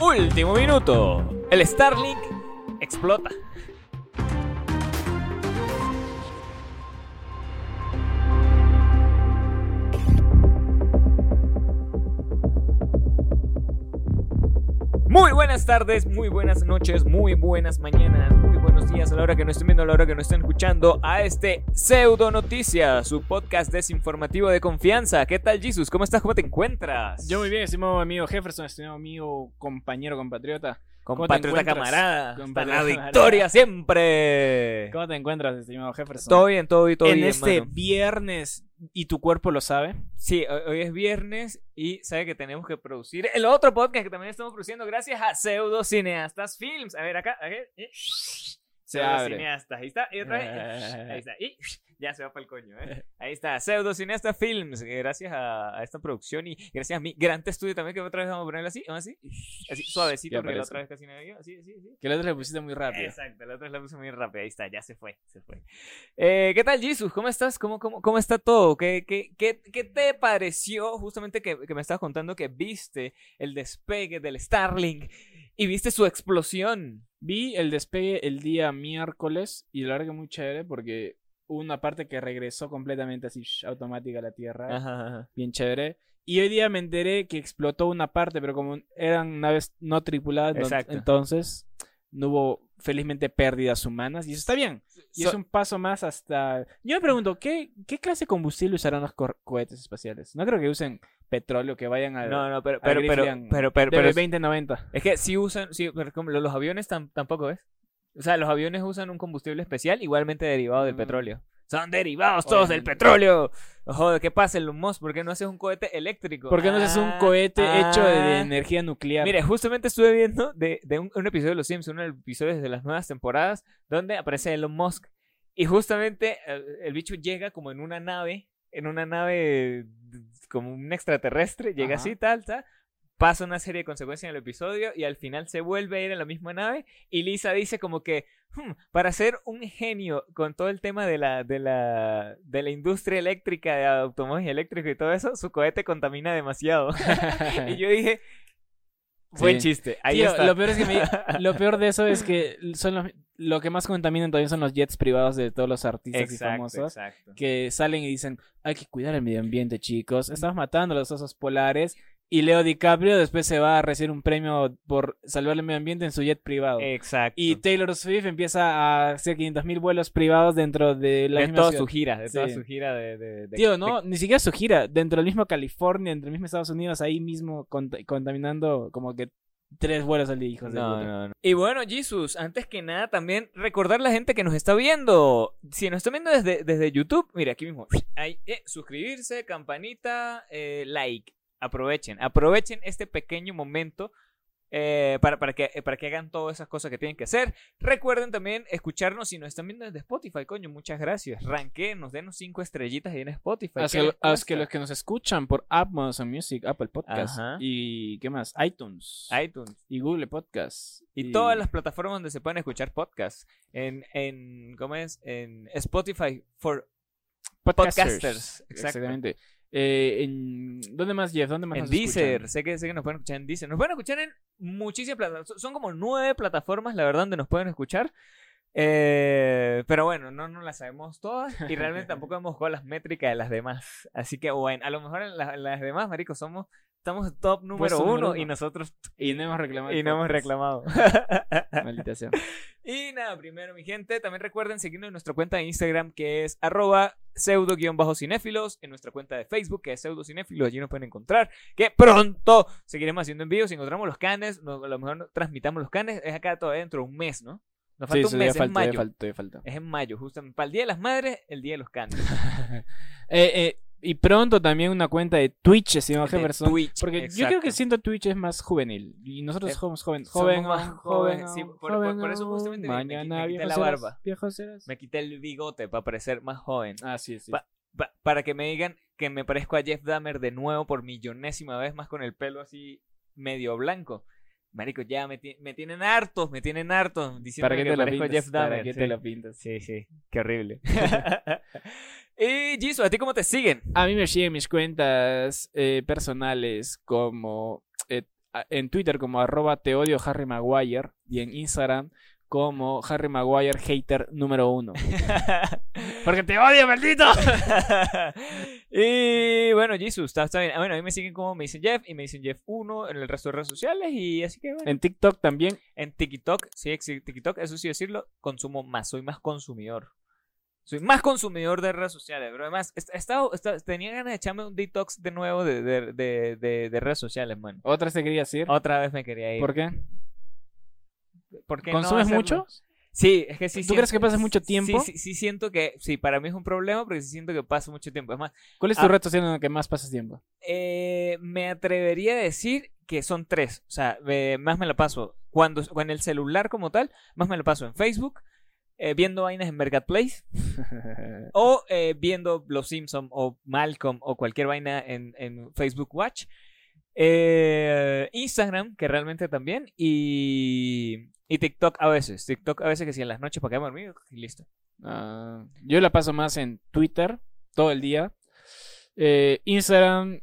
Último minuto. El Starlink explota. Buenas tardes, muy buenas noches, muy buenas mañanas, muy buenos días a la hora que nos estén viendo, a la hora que nos estén escuchando a este Pseudo Noticias, su podcast desinformativo de confianza. ¿Qué tal, Jesus? ¿Cómo estás? ¿Cómo te encuentras? Yo muy bien, estimado amigo Jefferson, estimado amigo, compañero, compatriota. ¿Cómo te Compatriota camarada. Compatriota la victoria siempre. ¿Cómo te encuentras, estimado Jefferson? Todo bien, todo bien, todo en bien. este mano. viernes, y tu cuerpo lo sabe. Sí, hoy hoy es viernes y sabe que tenemos que producir el otro podcast que también estamos produciendo gracias a Pseudo Cineastas Films. A ver, acá, a ver. Se Pseudo abre. Cineastas. Ahí está, y otra vez. Ahí está. Y ya se va para el coño, ¿eh? Ahí está, Pseudo Cineasta Films. eh, Gracias a, a esta producción y gracias a mi gran estudio también, que otra vez vamos a ponerlo así, así, así suavecito, porque la otra vez casi no había. Así, así, así. Que el otro le pusiste muy rápido. Exacto, la otra vez la puse muy rápida. Ahí está, ya se fue, se fue. Eh, ¿Qué tal, Jesus? ¿Cómo estás? ¿Cómo, cómo, cómo está todo? ¿Qué, qué, qué, qué te pareció justamente que, que me estabas contando que viste el despegue del Starlink y viste su explosión? Vi el despegue el día miércoles y la verdad que muy chévere porque hubo una parte que regresó completamente así sh, automática a la Tierra. Ajá, ajá. Bien chévere. Y hoy día me enteré que explotó una parte, pero como eran naves no tripuladas, Exacto. entonces no hubo felizmente pérdidas humanas. Y eso está bien. Y So- es un paso más hasta... Yo me pregunto, ¿qué, qué clase de combustible usarán los cohetes espaciales? No creo que usen petróleo, que vayan al, No, no, pero, pero, pero, pero, pero, de pero es- 2090. es que si usan, como los aviones tam- tampoco es. O sea, los aviones usan un combustible especial igualmente derivado del Mm. petróleo. Son derivados todos del petróleo. Joder, ¿qué pasa, Elon Musk? ¿Por qué no haces un cohete eléctrico? ¿Por qué no es un Ah, cohete hecho de, de ah. energía nuclear? Mire, justamente estuve viendo de, de un, un episodio de Los Simpsons, uno de los episodios de las nuevas temporadas, donde aparece Elon Musk. Y justamente el, el bicho llega como en una nave, en una nave como un extraterrestre, llega Ajá. así, tal, tal. Pasa una serie de consecuencias en el episodio y al final se vuelve a ir en la misma nave. Y Lisa dice como que, "Hmm, para ser un genio con todo el tema de la, de la, de la industria eléctrica, de automóviles eléctricos y todo eso, su cohete contamina demasiado. y yo dije, buen Sí. chiste. Ahí Tío, está. Lo peor, es que me- lo peor de eso es que son los- lo que más contaminan todavía son los jets privados de todos los artistas y famosos. exacto. que salen y dicen, hay que cuidar el medio ambiente, chicos. Estamos matando a los osos polares. Y Leo DiCaprio después se va a recibir un premio por salvar el medio ambiente en su jet privado. Exacto. Y Taylor Swift empieza a hacer 500.000 vuelos privados dentro de la de misma toda ciudad. su gira, de toda su gira de... de- de- Tío, no, ni siquiera su gira. Dentro del mismo California, dentro del mismo Estados Unidos, ahí mismo cont- contaminando como que tres vuelos al día, hijos de No, puta. no, no. Y bueno, Jesus, antes que nada, también recordar a la gente que nos está viendo. Si nos está viendo desde, desde YouTube, mira, aquí mismo. Ahí, eh, suscribirse, campanita, eh, like. Aprovechen, aprovechen este pequeño momento eh, para, para, que, para que hagan todas esas cosas que tienen que hacer. Recuerden también escucharnos si nos están viendo desde Spotify, coño, muchas gracias. Ranquenos, denos cinco estrellitas ahí en Spotify. Haz ¿qué que, haz que los que nos escuchan por Amazon Music, Apple Podcast Ajá. y ¿qué más? iTunes iTunes. y Google Podcast Y, todas las plataformas donde se pueden escuchar podcasts. En, en ¿cómo es? En Spotify for podcasters. Exacto. Exactamente. Eh, en, ¿Dónde más, Jeff? ¿Dónde más en nos Deezer. escuchan? Sé que, sé que nos pueden escuchar en Deezer. Nos pueden escuchar en muchísimas plataformas. Son como nueve plataformas, la verdad, donde nos pueden escuchar. Eh, pero bueno, no, no las sabemos todas y realmente tampoco hemos jugado las métricas de las demás. Así que bueno, a lo mejor en, la- en las demás, marico, somos estamos top número uno, número uno. y nosotros Y no hemos reclamado. y no hemos reclamado. Maldita sea. Y nada, primero, mi gente, también recuerden seguirnos en nuestra cuenta de Instagram que es arroba pseudo-cinéfilos, en nuestra cuenta de Facebook que es pseudo-cinéfilos, allí nos pueden encontrar, que pronto seguiremos haciendo envíos, si encontramos los canes, a lo mejor transmitamos los canes, es acá todavía dentro de un mes, ¿no? Nos falta Sí, un mes, ya es falta, ya mayo. falta, falta. Es en mayo, justamente, para el Día de las Madres, el Día de los canes. Eh, eh, y pronto también una cuenta de Twitch, De Jefferson. Twitch, Porque yo exacto. creo que siento Twitch es más juvenil. Y nosotros Eh, somos jóvenes. somos Joven, más aún, jóvenes, joven, sí, por- joven por- por eso justamente me- me Mañana quité- me quité la barba. serás. Me quité el bigote para parecer más joven. Ah, sí, sí. Pa- pa- para que me digan que me parezco a Jeff Dahmer de nuevo por millonésima vez más con el pelo así medio blanco. Marico, ya me, ti- me tienen hartos, me tienen hartos diciendo ¿Para qué que te lo parezco a pintas? Jeff ¿Para Dahmer. qué sí. te lo pintas? Sí, sí, qué horrible. y Jisoo, ¿a ti cómo te siguen? A mí me siguen mis cuentas eh, personales como eh, en Twitter como arroba te odio Harry Maguire y en Instagram como Harry Maguire hater número uno. Porque te odio, maldito. y bueno, Jesus, está, está bien. Ah, Bueno, a mí me siguen como me dicen Jeff y me dicen Jeff 1 en el resto de redes sociales. Y así que bueno. En TikTok también. En TikTok, sí, TikTok, eso sí decirlo, consumo más, soy más consumidor. Soy más consumidor de redes sociales, pero además, he estado- esta- tenía ganas de echarme un detox de nuevo de, de, de, de- de redes sociales, man. Otra te quería decir. Otra vez me quería ir. ¿Por qué? ¿Por qué no ¿Consumes mucho? Sí, es que sí. ¿Tú siento- crees que pasas mucho tiempo? Sí, sí, sí siento que, sí, para mí es un problema porque sí siento que paso mucho tiempo. Es más, ¿Cuál es tu Ah. social en la que más pasas tiempo? Eh, me atrevería a decir que son tres. O sea, eh, más me la paso cuando en el celular como tal, más me la paso en Facebook, eh, viendo vainas en Marketplace o eh, viendo Los Simpson o Malcolm o cualquier vaina en, en Facebook Watch. Eh, Instagram, que realmente también, y, y TikTok a veces. TikTok a veces que si en las noches para quedarme dormido y listo. Ah, yo la paso más en Twitter todo el día. Instagram,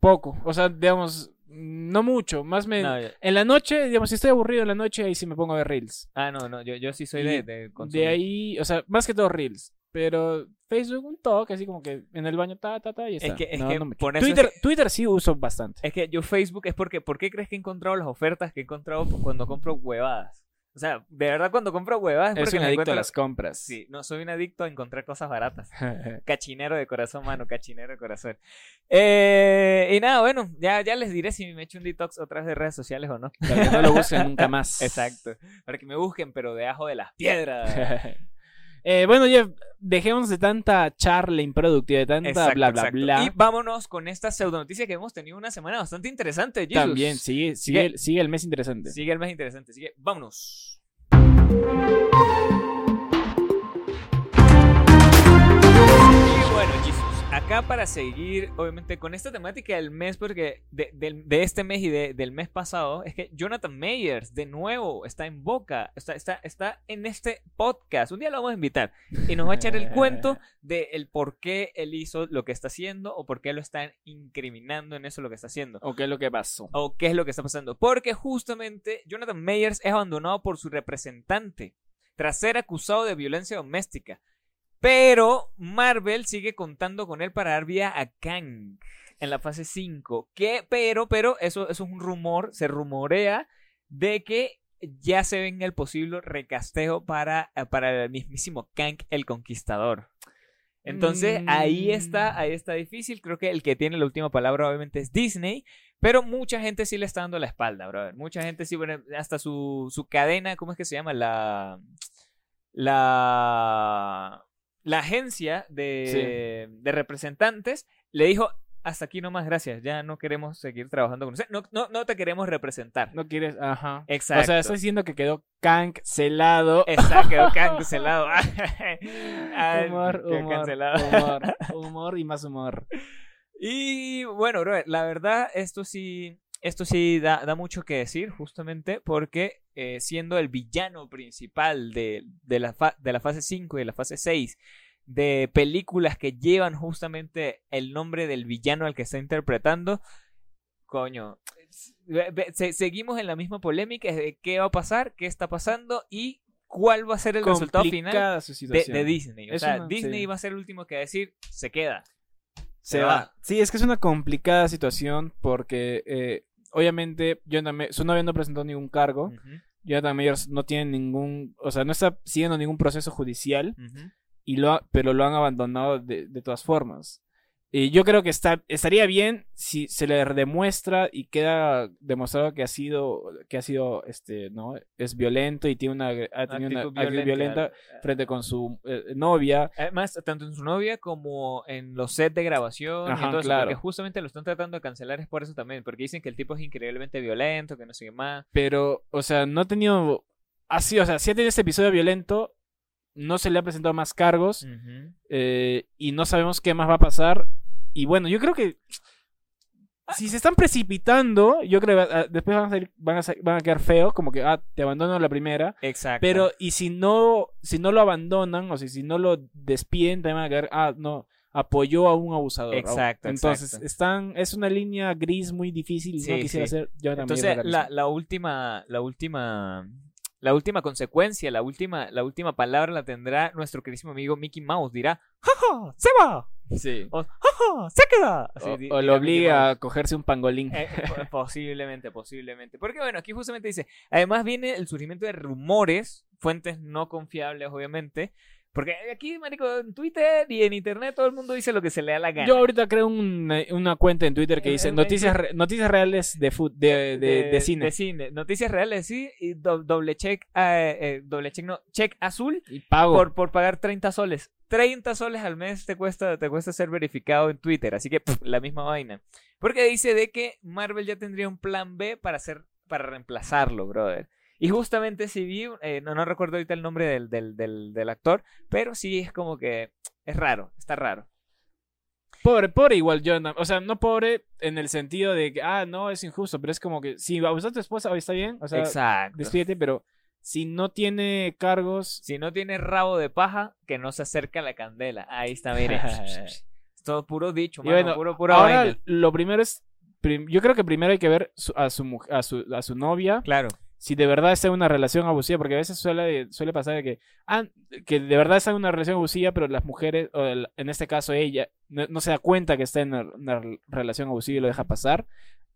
poco. O sea, digamos, no mucho. Más me... No, En la noche, digamos, si estoy aburrido en la noche, ahí sí me pongo a ver Reels. ah, no, no, yo, yo sí soy Y de, de consumir. De ahí, o sea, más que todo Reels. Pero Facebook un toque, así como que en el baño, ta, ta, ta, y ya Es está. que- es No, que no mucho. por eso Twitter, es Twitter sí uso bastante. Es que yo Facebook es porque, ¿por qué crees que he encontrado las ofertas que he encontrado cuando compro huevadas? O sea, de verdad cuando compro huevadas es un adicto a las compras. Sí, no soy un adicto a encontrar cosas baratas. Cachinero de corazón, mano, cachinero de corazón. Eh, y nada, bueno, ya, ya les diré si me echo un detox otra vez de redes sociales o no. Para que no lo busquen nunca más. Exacto. Para que me busquen, pero debajo de las piedras. Eh, bueno, Jeff, dejemos de tanta charla improductiva, de tanta Exacto, bla, bla, exacto. bla. Y vámonos con esta pseudo noticia que hemos tenido una semana bastante interesante. Jesus. También, sigue, sigue, sigue el mes interesante. Sigue el más interesante. Así que vámonos. Acá para seguir, obviamente, con esta temática del mes, porque de, del- de este mes y de- del mes pasado, es que Jonathan Mayers, de nuevo, está en boca, está, está, está en este podcast. Un día lo vamos a invitar y nos va a echar el cuento de el por qué él hizo lo que está haciendo o por qué lo están incriminando en eso lo que está haciendo. ¿O qué es lo que pasó? ¿O qué es lo que está pasando? Porque justamente Jonathan Mayers es abandonado por su representante tras ser acusado de violencia doméstica. Pero Marvel sigue contando con él para dar vía a Kang en la fase 5. Que, pero, pero, eso, eso es un rumor, se rumorea de que ya se venga el posible recasteo para, para el mismísimo Kang el Conquistador. Entonces, ahí está, ahí está difícil. Creo que el que tiene la última palabra obviamente es Disney. Pero mucha gente sí le está dando la espalda, brother. Mucha gente sí, bueno, hasta su, su cadena, ¿cómo es que se llama? La. La. La agencia de, de representantes le dijo: Hasta aquí nomás, gracias. Ya no queremos seguir trabajando con usted. No, no, no te queremos representar. No quieres, ajá. Exacto. O sea, estás diciendo que quedó cancelado. Exacto, quedó cancelado. Ah, humor, quedó humor, cancelado. humor, humor y más humor. Y bueno, bro, la verdad, esto sí, esto sí da, da mucho que decir, justamente porque eh, siendo el villano principal de, de, la fa- de la fase 5 y de la fase 6 de películas que llevan justamente el nombre del villano al que está interpretando, coño, se- seguimos en la misma polémica de qué va a pasar, qué está pasando y cuál va a ser el resultado final de, Disney. O Es sea, una- Disney sí. va a ser el último que va a decir, se queda. Se Se va. va. Sí, es que es una complicada situación porque eh, obviamente Jonathan May- su novia no presentó ningún cargo. Ujú, Jonathan Mayers no tiene ningún, o sea, no está siguiendo ningún proceso judicial, y lo ha- pero lo han abandonado de, de todas formas. Y yo creo que está, estaría bien si se le demuestra y queda demostrado que ha sido, que ha sido, este, ¿no? Es violento y tiene una, ha tenido una Actitud actitud violenta claro. frente con su eh, novia. Además, tanto en su novia como en los sets de grabación Ajá, y todo eso, claro. porque justamente lo están tratando de cancelar es por eso también, porque dicen que el tipo es increíblemente violento, que no sé qué más. Pero, o sea, no ha tenido, así, o sea, si ha tenido este episodio violento, no se le ha presentado más cargos. Eh, y no sabemos qué más va a pasar. Y bueno, yo creo que si se están precipitando, yo creo que ah, después van a, salir- van a, van a quedar feos, como que, ah, te abandono la primera. Exacto. Pero, y si no, si no lo abandonan, o si, si no lo despiden, también van a quedar, ah, no, apoyó a un abusador. Exacto, Entonces, exacto. están, es una línea gris muy difícil. Sí, no quisiera sí. Mayer Entonces, la, la última, la última, la última consecuencia, la última, la última palabra la tendrá nuestro queridísimo amigo Mickey Mouse. Dirá, ¡jaja! ¡Se va! Sí. O ¡jaja! ¡Se queda! Así O, di- o lo obliga a cogerse un pangolín. Eh, po- posiblemente, posiblemente. Porque bueno, aquí justamente dice, además viene el surgimiento de rumores, fuentes no confiables, obviamente. Porque aquí, marico, en Twitter y en internet todo el mundo dice lo que se le da la gana. Yo ahorita creo una, una cuenta en Twitter que Eh, dice noticias, re- noticias reales de, fut- de, de, de cine. Noticias reales, sí. Y do- doble check, eh, eh, doble check, no, check azul Y pago. por, por pagar 30 soles. 30 soles al mes te cuesta, te cuesta ser verificado en Twitter. Así que pff, la misma vaina. Porque dice de que Marvel ya tendría un plan B para hacer, para reemplazarlo, brother. Y justamente si vi, eh, no, no recuerdo ahorita el nombre del, del, del, del actor, pero sí es como que es raro, está raro. Pobre, pobre igual Jonathan. O sea, no pobre en el sentido de que, ah, no, es injusto, pero es como que si abusas a tu esposa, hoy está bien. O sea, Exacto. despídete, pero si no tiene cargos. Si no tiene rabo de paja, que no se acerca a la candela. Ahí está, mire. Todo puro dicho, mano, bueno, puro, pura ahora vaina. lo primero es. Yo creo que primero hay que ver su- a, su, a, su, a su novia Claro. si de verdad está en una relación abusiva, porque a veces suele, suele pasar de que, ah, que de verdad está en una relación abusiva, pero las mujeres, o el- en este caso ella, no, no se da cuenta que está en una, una relación abusiva y lo deja pasar.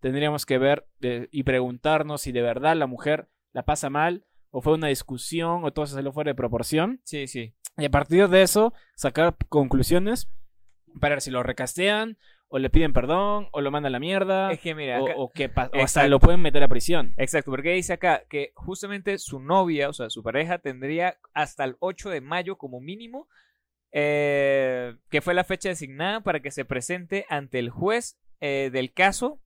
Tendríamos que ver eh, y preguntarnos si de verdad la mujer la pasa mal, o fue una discusión, o todo se salió fuera de proporción. Sí, sí. Y a partir de eso, sacar conclusiones para ver si lo recastean, o le piden perdón, o lo mandan a la mierda, Es que mira, o, acá- o que o hasta lo pueden meter a prisión. Exacto, porque dice acá que justamente su novia, o sea, su pareja, tendría hasta el 8 de mayo como mínimo, eh, que fue la fecha designada para que se presente ante el juez eh, del caso,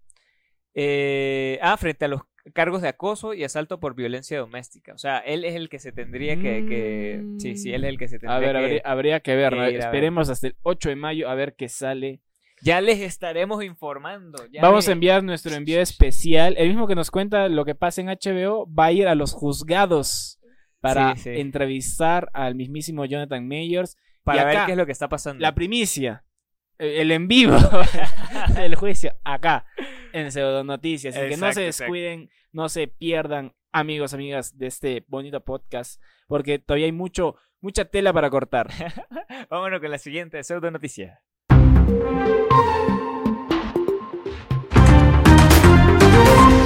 eh, ah, frente a los cargos de acoso y asalto por violencia doméstica. O sea, él es el que se tendría que... que- sí, sí, él es el que se tendría A ver, que... habría, habría que ver, que ¿no? ver. Esperemos hasta el 8 de mayo a ver qué sale. Ya les estaremos informando. ya Vamos a enviar nuestro envío especial. El mismo que nos cuenta lo que pasa en HBO va a ir a los juzgados para Sí, sí. entrevistar al mismísimo Jonathan Mayers. Para y ver qué es lo que está pasando. La primicia, el en vivo del juicio, acá, en Pseudo Noticias. Así que no se exacto. descuiden, no se pierdan, amigos, amigas, de este bonito podcast, porque todavía hay mucho, mucha tela para cortar. Vámonos con la siguiente pseudo noticia.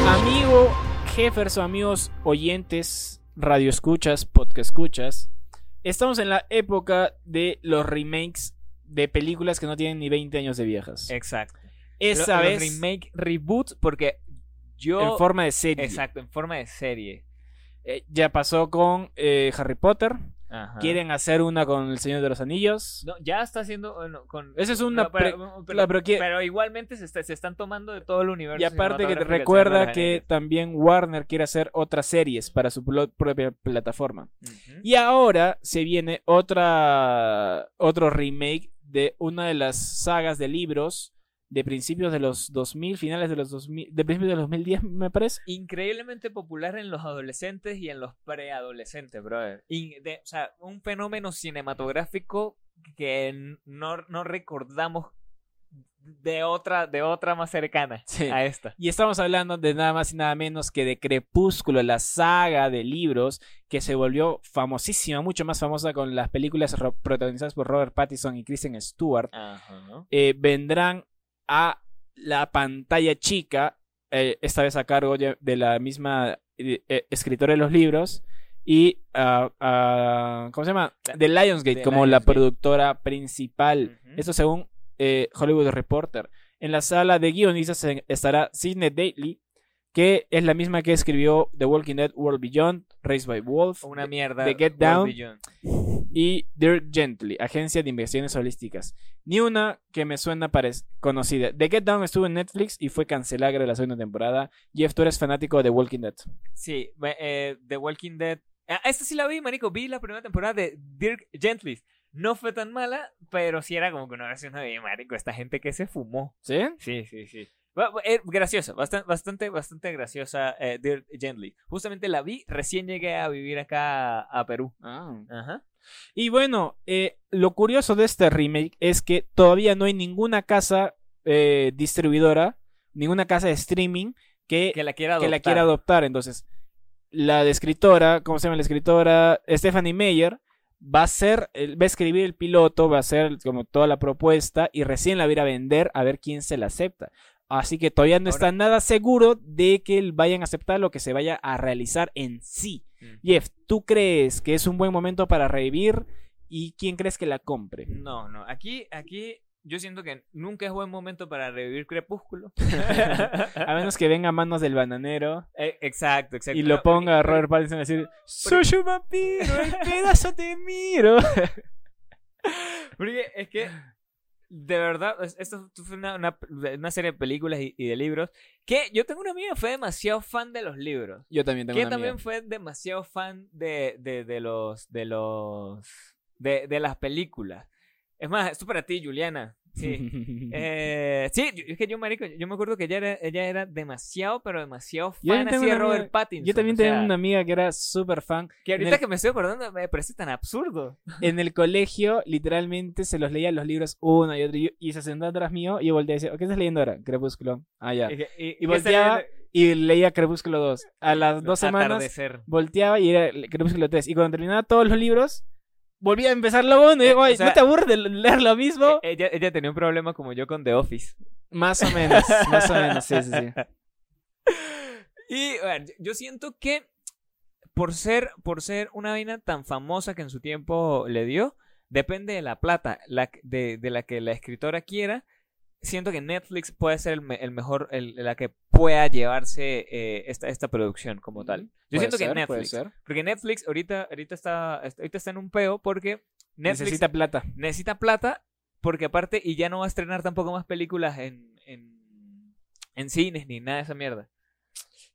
Amigo Jefferson, amigos oyentes, radio escuchas, podcast escuchas, estamos en la época de los remakes de películas que no tienen ni 20 años de viejas. Exacto. Esa vez remake, reboot, porque yo... en forma de serie. Exacto, en forma de serie. Eh, ya pasó con eh, Harry Potter. Ajá. Quieren hacer una con El Señor de los Anillos. No, ya está haciendo bueno, con... Esa es una pero, pero- que- igualmente se, está- se están tomando de todo el universo. Y aparte que te recuerda que también Warner quiere hacer otras series para su propia plataforma. Y ahora se viene otra otro remake de una de las sagas de libros de principios de los 2000, finales de los 2000, de principios de los 2010 me parece. Increíblemente popular en los adolescentes y en los preadolescentes, brother. O sea, un fenómeno cinematográfico que no, no recordamos de otra, de otra más cercana Sí. a esta. Y estamos hablando de nada más y nada menos que de Crepúsculo, la saga de libros que se volvió famosísima, mucho más famosa con las películas ro- protagonizadas por Robert Pattinson y Kristen Stewart. Eh, vendrán a la pantalla chica, eh, esta vez a cargo de la misma eh, escritora de los libros, y ah, ah, ¿cómo se llama? De Lionsgate como la productora principal. Ujú. Esto según eh, Hollywood Reporter. En la sala de guionistas estará Sidney Datley, que es la misma que escribió The Walking Dead World Beyond, Raised by Wolf, Una mierda. de Get Down. Y Dirk Gently, agencia de investigaciones holísticas. Ni una que me suena conocida. The Get Down estuvo en Netflix y fue cancelada de la segunda temporada. Jeff, tú eres fanático de The Walking Dead. Sí, eh, The Walking Dead. Ah, esta sí la vi, marico. Vi la primera temporada de Dirk Gently. No fue tan mala, pero sí era como que una versión de marico. Esta gente que se fumó. ¿Sí? Sí, sí, sí. Eh, graciosa, bastante, bastante, bastante graciosa eh, Dirk Gently. Justamente la vi, recién llegué a vivir acá a, Perú. Ajá. Y bueno, eh, lo curioso de este remake es que todavía no hay ninguna casa eh, distribuidora, ninguna casa de streaming que, Que la quiera que la quiera adoptar. Entonces, la de escritora, ¿cómo se llama la escritora? Stephanie Meyer va a hacer, va a escribir el piloto, va a hacer como toda la propuesta y recién la va a ir a vender a ver quién se la acepta. Así que todavía no Ahora- está nada seguro de que vayan a aceptar lo que se vaya a realizar en sí. Mm. Jeff, ¿tú crees que es un buen momento para revivir? ¿Y quién crees que la compre? No, no. Aquí, aquí yo siento que nunca es buen momento para revivir Crepúsculo. A menos que venga a manos del bananero Eh, exacto, exacto. y lo No, ponga a porque- Robert Pattinson a decir Soy un vampiro, el pedazo te miro. Porque es que, de verdad, es- esto fue una, una- una serie de películas y, y de libros que yo tengo una amiga que fue demasiado fan de los libros. Yo también tengo Que una también amiga. fue demasiado fan de, de, de los, de los, de, de las películas. Es más, esto para ti, Juliana. Sí. Eh, sí, es que yo, marico, yo me acuerdo que ella era, ella era demasiado, pero demasiado fan así de Robert amiga- Pattinson. Yo también sea, tenía una amiga que era súper fan. Que ahorita el- que me estoy acordando me parece tan absurdo. En el colegio, literalmente, se los leía los libros uno y otro. Y, y se sentaba atrás mío y yo volteé y decía, ¿qué estás leyendo ahora? Crepúsculo. Ah, ya. Y, volteaba y leía Crepúsculo 2. A las dos semanas Atardecer. volteaba y era Crepúsculo 3. Y cuando terminaba todos los libros, volvía a empezar lo uno. Y digo, Eh, o "Ay, sea, ¿no te aburres de leer lo mismo? Eh, Ella, ella tenía un problema como yo con The Office. Más o menos, más o menos, sí, sí, sí. Y bueno, yo siento que por ser, por ser una vaina tan famosa que en su tiempo le dio, depende de la plata la, que- de, de la que la escritora quiera. Siento que Netflix puede ser el, me- el mejor, el- la que pueda llevarse eh, esta, esta producción como tal. Yo siento ser, que puede Netflix, ser. porque Netflix ahorita, ahorita está, ahorita está en un peo porque Netflix Necesita plata. necesita plata porque aparte y ya no va a estrenar tampoco más películas en, en, en cines ni nada de esa mierda.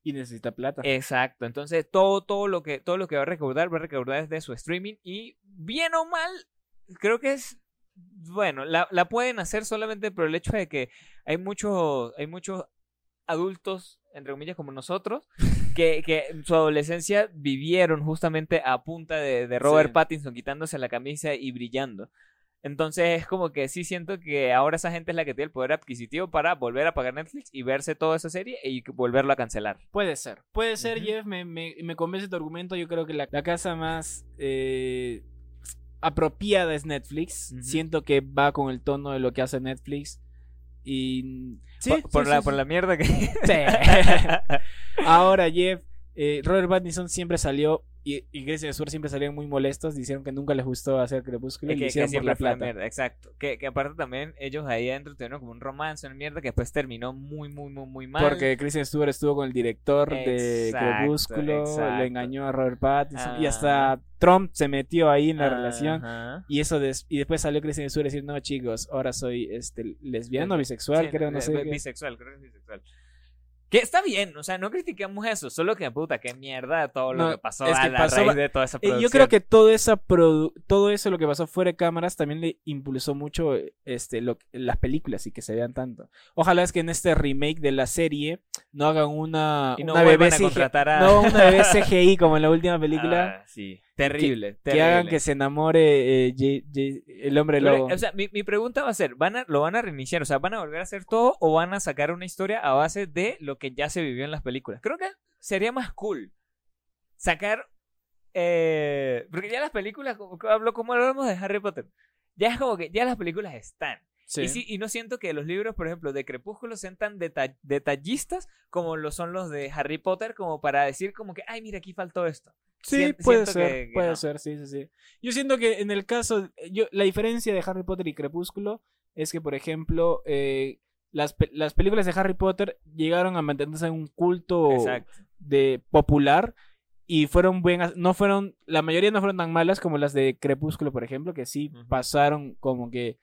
Y necesita plata. Exacto. Entonces todo, todo lo que todo lo que va a recaudar va a recaudar desde su streaming y bien o mal creo que es bueno la, la pueden hacer solamente por el hecho de que hay muchos hay muchos adultos entre comillas como nosotros que, que en su adolescencia vivieron justamente a punta de, de Robert Sí. Pattinson quitándose la camisa y brillando. Entonces es como que sí siento que ahora esa gente es la que tiene el poder adquisitivo para volver a pagar Netflix y verse toda esa serie y volverlo a cancelar. Puede ser. Puede ser. Jeff. Me, me, me convence tu argumento. Yo creo que la, la casa más eh, apropiada es Netflix. Siento que va con el tono de lo que hace Netflix. Y. Sí, por, por sí, la, por la mierda que... Sí. Ahora, Jeff, eh, Robert Pattinson siempre salió. Y, y Grecia Sur siempre salieron muy molestos. Dijeron que nunca les gustó hacer Crepúsculo. Y que, lo que hicieron por la fue plata. mierda, exacto. Que, que aparte también ellos ahí adentro tuvieron como un romance, una mierda que después terminó muy, muy, muy, muy mal. Porque Christian Stewart estuvo con el director de Crepúsculo, exacto. le engañó a Robert Pattinson y hasta Trump se metió ahí en la relación y eso des- y después salió Christian Stewart a decir no chicos ahora soy este lesbiano bisexual Sí, creo no eh, sé bi- qué". Bisexual, creo que es bisexual. Que está bien, o sea, no criticamos eso, solo que puta, qué mierda todo lo No, que pasó es a la pasó raíz de toda esa Eh, producción. yo creo que todo esa produ- todo eso lo que pasó fuera de cámaras también le impulsó mucho este lo- las películas y que se vean tanto ojalá es que en este remake de la serie no hagan una Y no una bebé a CGI, contratar a... no una bebé CGI como en la última película Ah, sí. Terrible, que terrible. hagan que se enamore eh, J- J- el hombre lobo. O sea, mi, mi pregunta va a ser, ¿van a, ¿lo van a reiniciar? O sea, ¿van a volver a hacer todo o van a sacar una historia a base de lo que ya se vivió en las películas? Creo que sería más cool sacar... eh, porque ya las películas, como, hablo como hablamos de Harry Potter, ya es como que ya las películas están. Sí. Y, sí, y no siento que los libros, por ejemplo, de Crepúsculo sean tan deta- detallistas como lo son los de Harry Potter, como para decir como que, ay, mira, aquí faltó esto. Sí, puede siento ser, que- que puede no. ser, sí, sí, sí. Yo siento que en el caso, yo, la diferencia de Harry Potter y Crepúsculo es que, por ejemplo, eh, las, pe- las películas de Harry Potter llegaron a mantenerse en un culto Exacto. de popular y fueron buenas, no fueron, la mayoría no fueron tan malas como las de Crepúsculo, por ejemplo, que sí pasaron como que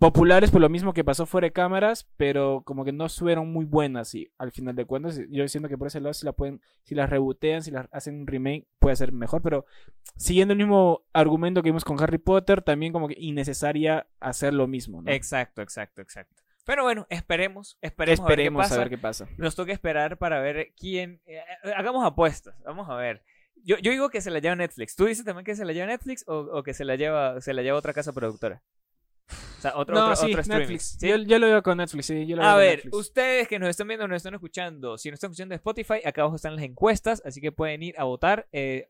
populares por lo mismo que pasó fuera de cámaras, pero como que no fueron muy buenas y al final de cuentas yo siento que por ese lado si la pueden, si las rebotean, si las hacen un remake puede ser mejor, pero siguiendo el mismo argumento que vimos con Harry Potter, también como que innecesaria hacer lo mismo, ¿no? Exacto, exacto, exacto. Pero bueno, esperemos, esperemos, Esperemos a ver qué a pasa. ver qué pasa. Nos toca esperar para ver quién. eh, eh, hagamos apuestas. Vamos a ver. Yo, yo digo que se la lleva Netflix. ¿Tú dices también que se la lleva Netflix o, o que se la lleva se la lleva otra casa productora? O sea, otro, No, otro, sí, otro streaming. Netflix. ¿Sí? Yo, yo lo veo con Netflix, sí. Yo lo A con ver, Netflix. ustedes que nos están viendo nos están escuchando, si nos están escuchando de Spotify, acá abajo están las encuestas, así que pueden ir a votar eh,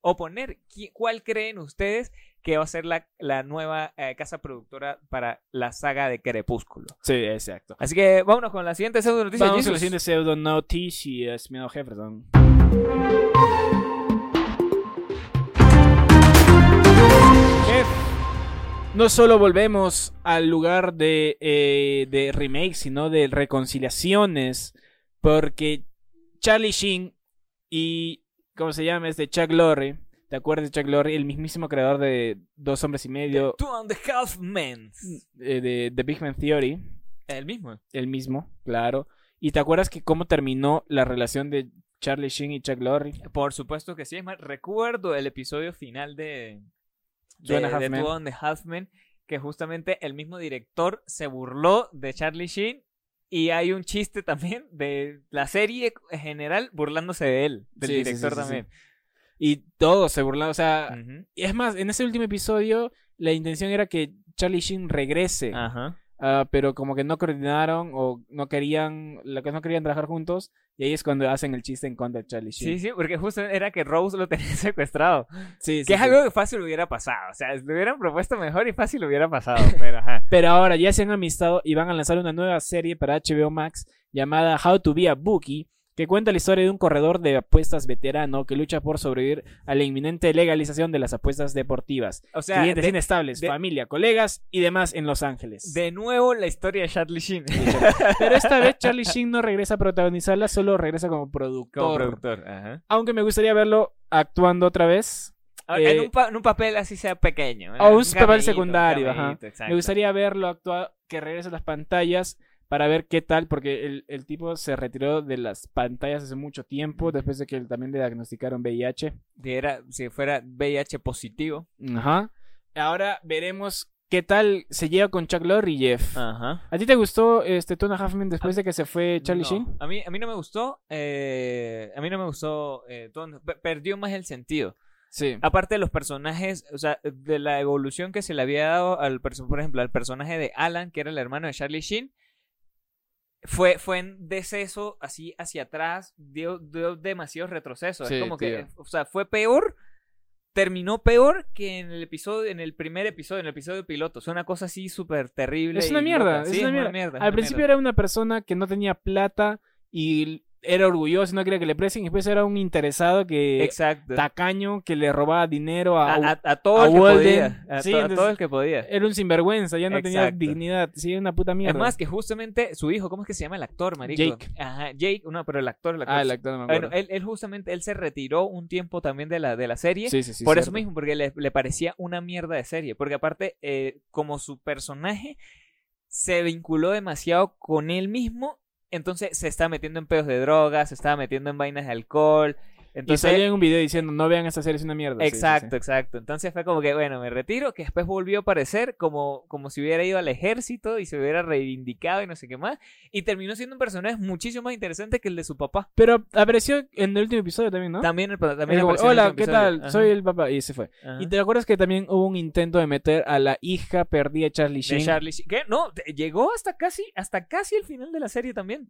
o poner cuál creen ustedes que va a ser la, la nueva eh, casa productora para la saga de Crepúsculo. Sí, exacto. Así que vámonos con la siguiente pseudo noticia. Vamos Jesus. la siguiente pseudo noticias, mi Jefferson. Jeff, no solo volvemos al lugar de, eh, de remake, sino de reconciliaciones, porque Charlie Sheen y, ¿cómo se llama? Este Chuck Lorre, ¿te acuerdas de Chuck Lorre? El mismísimo creador de Dos Hombres y Medio, Two and a Half Men. eh, de The Big Man Theory, El mismo. el mismo, claro. ¿Y te acuerdas que cómo terminó la relación de Charlie Sheen y Chuck Lorre? Por supuesto que sí. Es más, recuerdo el episodio final de, de, de. Two and a Half Men, que justamente el mismo director se burló de Charlie Sheen y hay un chiste también de la serie en general burlándose de él, del Sí, director sí, sí, también. Y todos se burlaron, o sea, y es más, en ese último episodio la intención era que Charlie Sheen regrese, Ajá. Ah, pero como que no coordinaron o no querían, lo que no querían trabajar juntos, y ahí es cuando hacen el chiste en contra de Charlie Sheen. Sí, sí, porque justo era que Rose lo tenía secuestrado. sí, sí, que es sí. algo que fácil hubiera pasado. O sea, lo hubieran propuesto mejor y fácil hubiera pasado. Pero ajá. Pero ahora ya se han amistado y van a lanzar una nueva serie para HBO Max llamada How to Be a Bookie, que cuenta la historia de un corredor de apuestas veterano que lucha por sobrevivir a la inminente legalización de las apuestas deportivas. O sea, Clientes de, inestables, de- familia, colegas y demás en Los Ángeles. de nuevo la historia de Charlie Sheen. Pero esta vez Charlie Sheen no regresa a protagonizarla, solo regresa como productor. Como productor. Ajá. Aunque me gustaría verlo actuando otra vez. Ah, Eh, en, un pa- en un papel así sea pequeño. O un papel secundario, ajá. Me gustaría verlo actuar, que regrese a las pantallas para ver qué tal, porque el, el tipo se retiró de las pantallas hace mucho tiempo, después de que también le diagnosticaron VIH. Si, era, si fuera VIH positivo. Ajá. Ahora veremos qué tal se lleva con Chuck Lorre y Jeff. Ajá. ¿A ti te gustó este Tona Halfman después de que se fue Charlie No, Sheen? A mí, a mí no me gustó. eh, a mí no me gustó. eh, todo- perdió más el sentido. Sí. Aparte de los personajes, o sea, de la evolución que se le había dado al por ejemplo, al personaje de Alan, que era el hermano de Charlie Sheen, fue, fue en deceso así hacia atrás, dio, dio demasiados retrocesos. Sí, es como que, o sea, fue peor, terminó peor que en el episodio, en el primer episodio, en el episodio piloto. Es una cosa así súper terrible. Es una mierda, loca. es Sí, una mierda. Al una principio mierda. era una persona que no tenía plata y era orgulloso, no quería que le presten, y después era un interesado que Exacto. tacaño que le robaba dinero a, A, a- a todo el que Walden. podía. A, Sí, to- a todo el que podía. era un sinvergüenza, ya no tenía dignidad, sí, era una puta mierda. Es más, que justamente su hijo, ¿cómo es que se llama el actor, marico? Jake. Ajá, Jake, no, pero el actor, el actor. ah, el actor no me Bueno, acuerdo. él, él justamente, él se retiró un tiempo también de la, de la serie. sí, sí, sí, por eso mismo, porque le, le parecía una mierda de serie. Porque aparte, eh, como su personaje se vinculó demasiado con él mismo, entonces se estaba metiendo en pedos de drogas, se estaba metiendo en vainas de alcohol. Y Entonces, salía en un video diciendo, no vean esta serie, es una mierda. Sí, sí, sí. Exacto, exacto. Entonces fue como que, bueno, me retiro, que después volvió a aparecer como, como si hubiera ido al ejército y se hubiera reivindicado y no sé qué más. Y terminó siendo un personaje muchísimo más interesante que el de su papá. Pero apareció en el último episodio también, ¿no? También, el- también como, apareció en el Hola, ¿qué tal? Ajá, Soy el papá. Y se fue. ajá. ¿Y te acuerdas que también hubo un intento de meter a la hija perdida de Charlie De Sheen? Charlie Sheen. ¿Qué? No, llegó hasta casi, hasta casi el final de la serie también.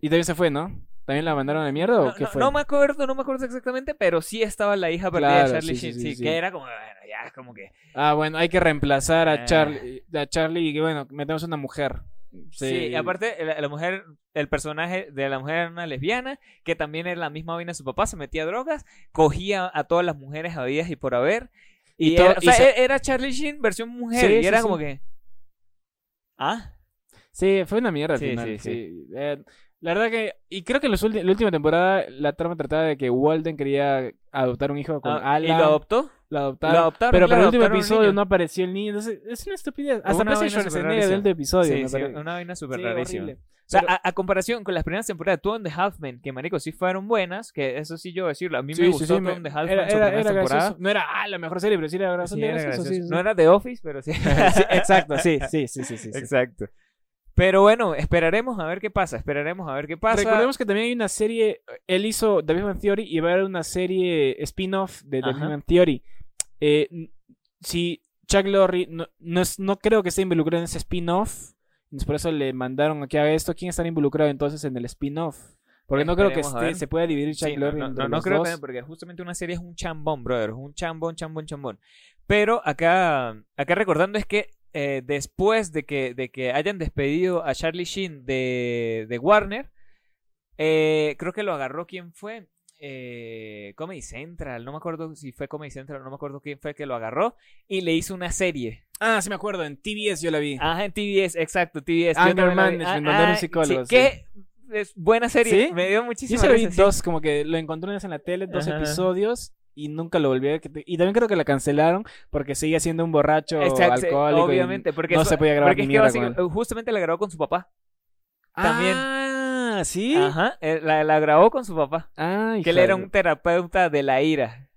Y también se fue, ¿no? ¿También la mandaron de mierda o qué no- fue? no me acuerdo, no me acuerdo exactamente, pero sí estaba la hija perdida Claro, de Charlie sí, Sheen. sí, Sí, sí. que era como, bueno, ya, como que. Ah, bueno, hay que reemplazar a Ah. Charlie, a Charlie y que bueno, metemos una mujer. Sí, y aparte, la, la mujer, el personaje de la mujer era una lesbiana, que también era la misma vaina de su papá, se metía a drogas, cogía a todas las mujeres habidas y por haber. Y, Y to- era, o sea, se- e- era Charlie Sheen versión mujer, y era como que. ¿Ah? Sí, fue una mierda al final. sí, Sí, Eh, la verdad que, y creo que en los ulti- la última temporada la trama trataba de que Walden quería adoptar un hijo con Ah, Alan. ¿Y lo adoptó? lo adoptaron. lo adoptaron, pero claro, para el último adoptaron un episodio niño. no apareció el niño. Entonces, es una estupidez. Hasta Una parece vaina súper Schwarzenegger rarísima. del último episodio. sí, me sí, parece. una vaina súper Sí, rarísima. horrible. O sea, Pero- a, a comparación con las primeras temporadas Two and the Half Men, que marico sí fueron buenas, que eso sí yo voy a decirlo, a mí Sí, me sí, gustó sí, Two me- and the Half Men, era, era, era temporada. gracioso. No era ah, la mejor serie, pero sí era Sí, bastante era gracioso. gracioso. sí, sí. No era The Office, pero sí. Sí, exacto, sí, sí, sí, sí, sí, sí. Exacto. Pero bueno, esperaremos a ver qué pasa, esperaremos a ver qué pasa. Recordemos que también hay una serie, él hizo The Big Bang Theory y va a haber una serie spin-off de The. Big Bang Theory. Eh, si Chuck Lorre no, no, es- no creo que esté involucrado en ese spin-off, por eso le mandaron a que haga esto. ¿Quién está involucrado entonces en el spin-off? Porque no creo que a esté- se pueda dividir Chuck Sí, Lorre no, entre los creo dos. que porque justamente una serie es un chambón, brother, un chambón, chambón, chambón. Pero acá, acá recordando es que eh, después de que, de que hayan despedido a Charlie Sheen de, de Warner, eh, creo que lo agarró quién fue. Eh, Comedy Central, no me acuerdo si fue Comedy Central, no me acuerdo quién fue que lo agarró y le hizo una serie. Ah, sí me acuerdo, en TBS yo la vi. Ajá, en TBS, exacto, TBS. yo Anger. Management, era un sí, psicólogo, sí. que es buena serie, ¿Sí? me dio Yo muchísima solo vi dos, como que lo encontré una vez en la tele, dos Ajá. episodios y nunca lo volví a Y también creo que la cancelaron porque seguía siendo un borracho Exacto, alcohólico. obviamente, porque no eso- se podía grabar porque ni es que mierda con básico- justamente la grabó con su papá. también. Ah, ¿sí? Ajá, eh, la, la grabó con su papá. Ah, Que él era un terapeuta de la ira.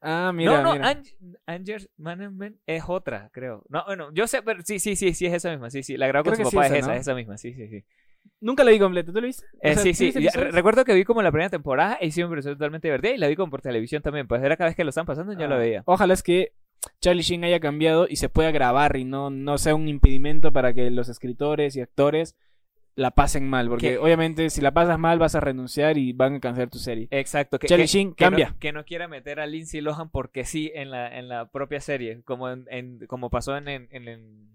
Ah, mira, no, no, mira. Anger Management es otra, creo. No, bueno, yo sé, pero sí, sí, sí, sí, es esa misma. Sí, sí, la grabó con su sí papá, es esa, ¿no? es esa misma, sí, sí, sí. Nunca la vi completa, ¿tú la viste? O Eh, sea, sí, sí, recuerdo que vi como la primera temporada y sí me pareció totalmente divertida y la vi como por televisión también, pues era cada vez que lo están pasando yo lo Ah, veía. Ojalá es que Charlie Sheen haya cambiado y se pueda grabar y no, no sea un impedimento para que los escritores y actores la pasen mal. Porque Que- obviamente si la pasas mal vas a renunciar y van a cancelar tu serie. Exacto, que, Charlie que- Sheen, que no- cambia. que no quiera meter a Lindsay Lohan porque sí en la, en la propia serie, como, en, en- como pasó en, en, en,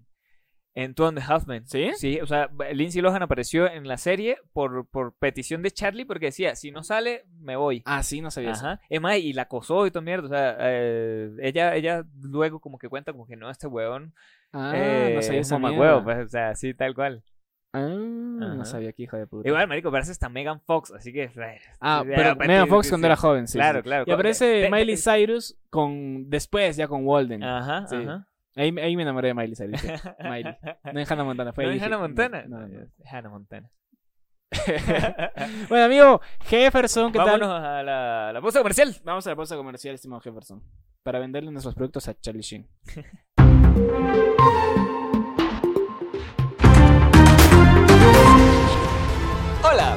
en, Two and a Half Men. ¿Sí? Sí, o sea, Lindsay Lohan apareció en la serie por, por petición de Charlie porque decía, si no sale, me voy. Ah, sí, no sabía eso. Ajá. Es más, y la acosó y todo mierda. O sea, eh, ella, ella luego como que cuenta como que no, este huevón Ah, eh, no sabía es mamahuevo, mierda. pues, o sea, sí, tal cual. Ah, no sabía que hijo de puta. Igual, marico, parece hasta Megan Fox, así que... eh, Ah, ya, pero pues, Megan Fox cuando era joven, sí. Claro, sí. claro. Y aparece Miley Cyrus con después, ya con Walden. Ajá, Sí. ajá. Ahí, ahí me enamoré de Miley Cyrus. Miley. No en Hannah Montana, fue ¿No dije, Hannah Montana? no, no, no. Hannah Montana. bueno, amigo Jefferson, ¿qué Vámonos tal? a la, la pausa comercial. Vamos a la pausa comercial, estimado Jefferson, para venderle nuestros productos a Charlie Sheen.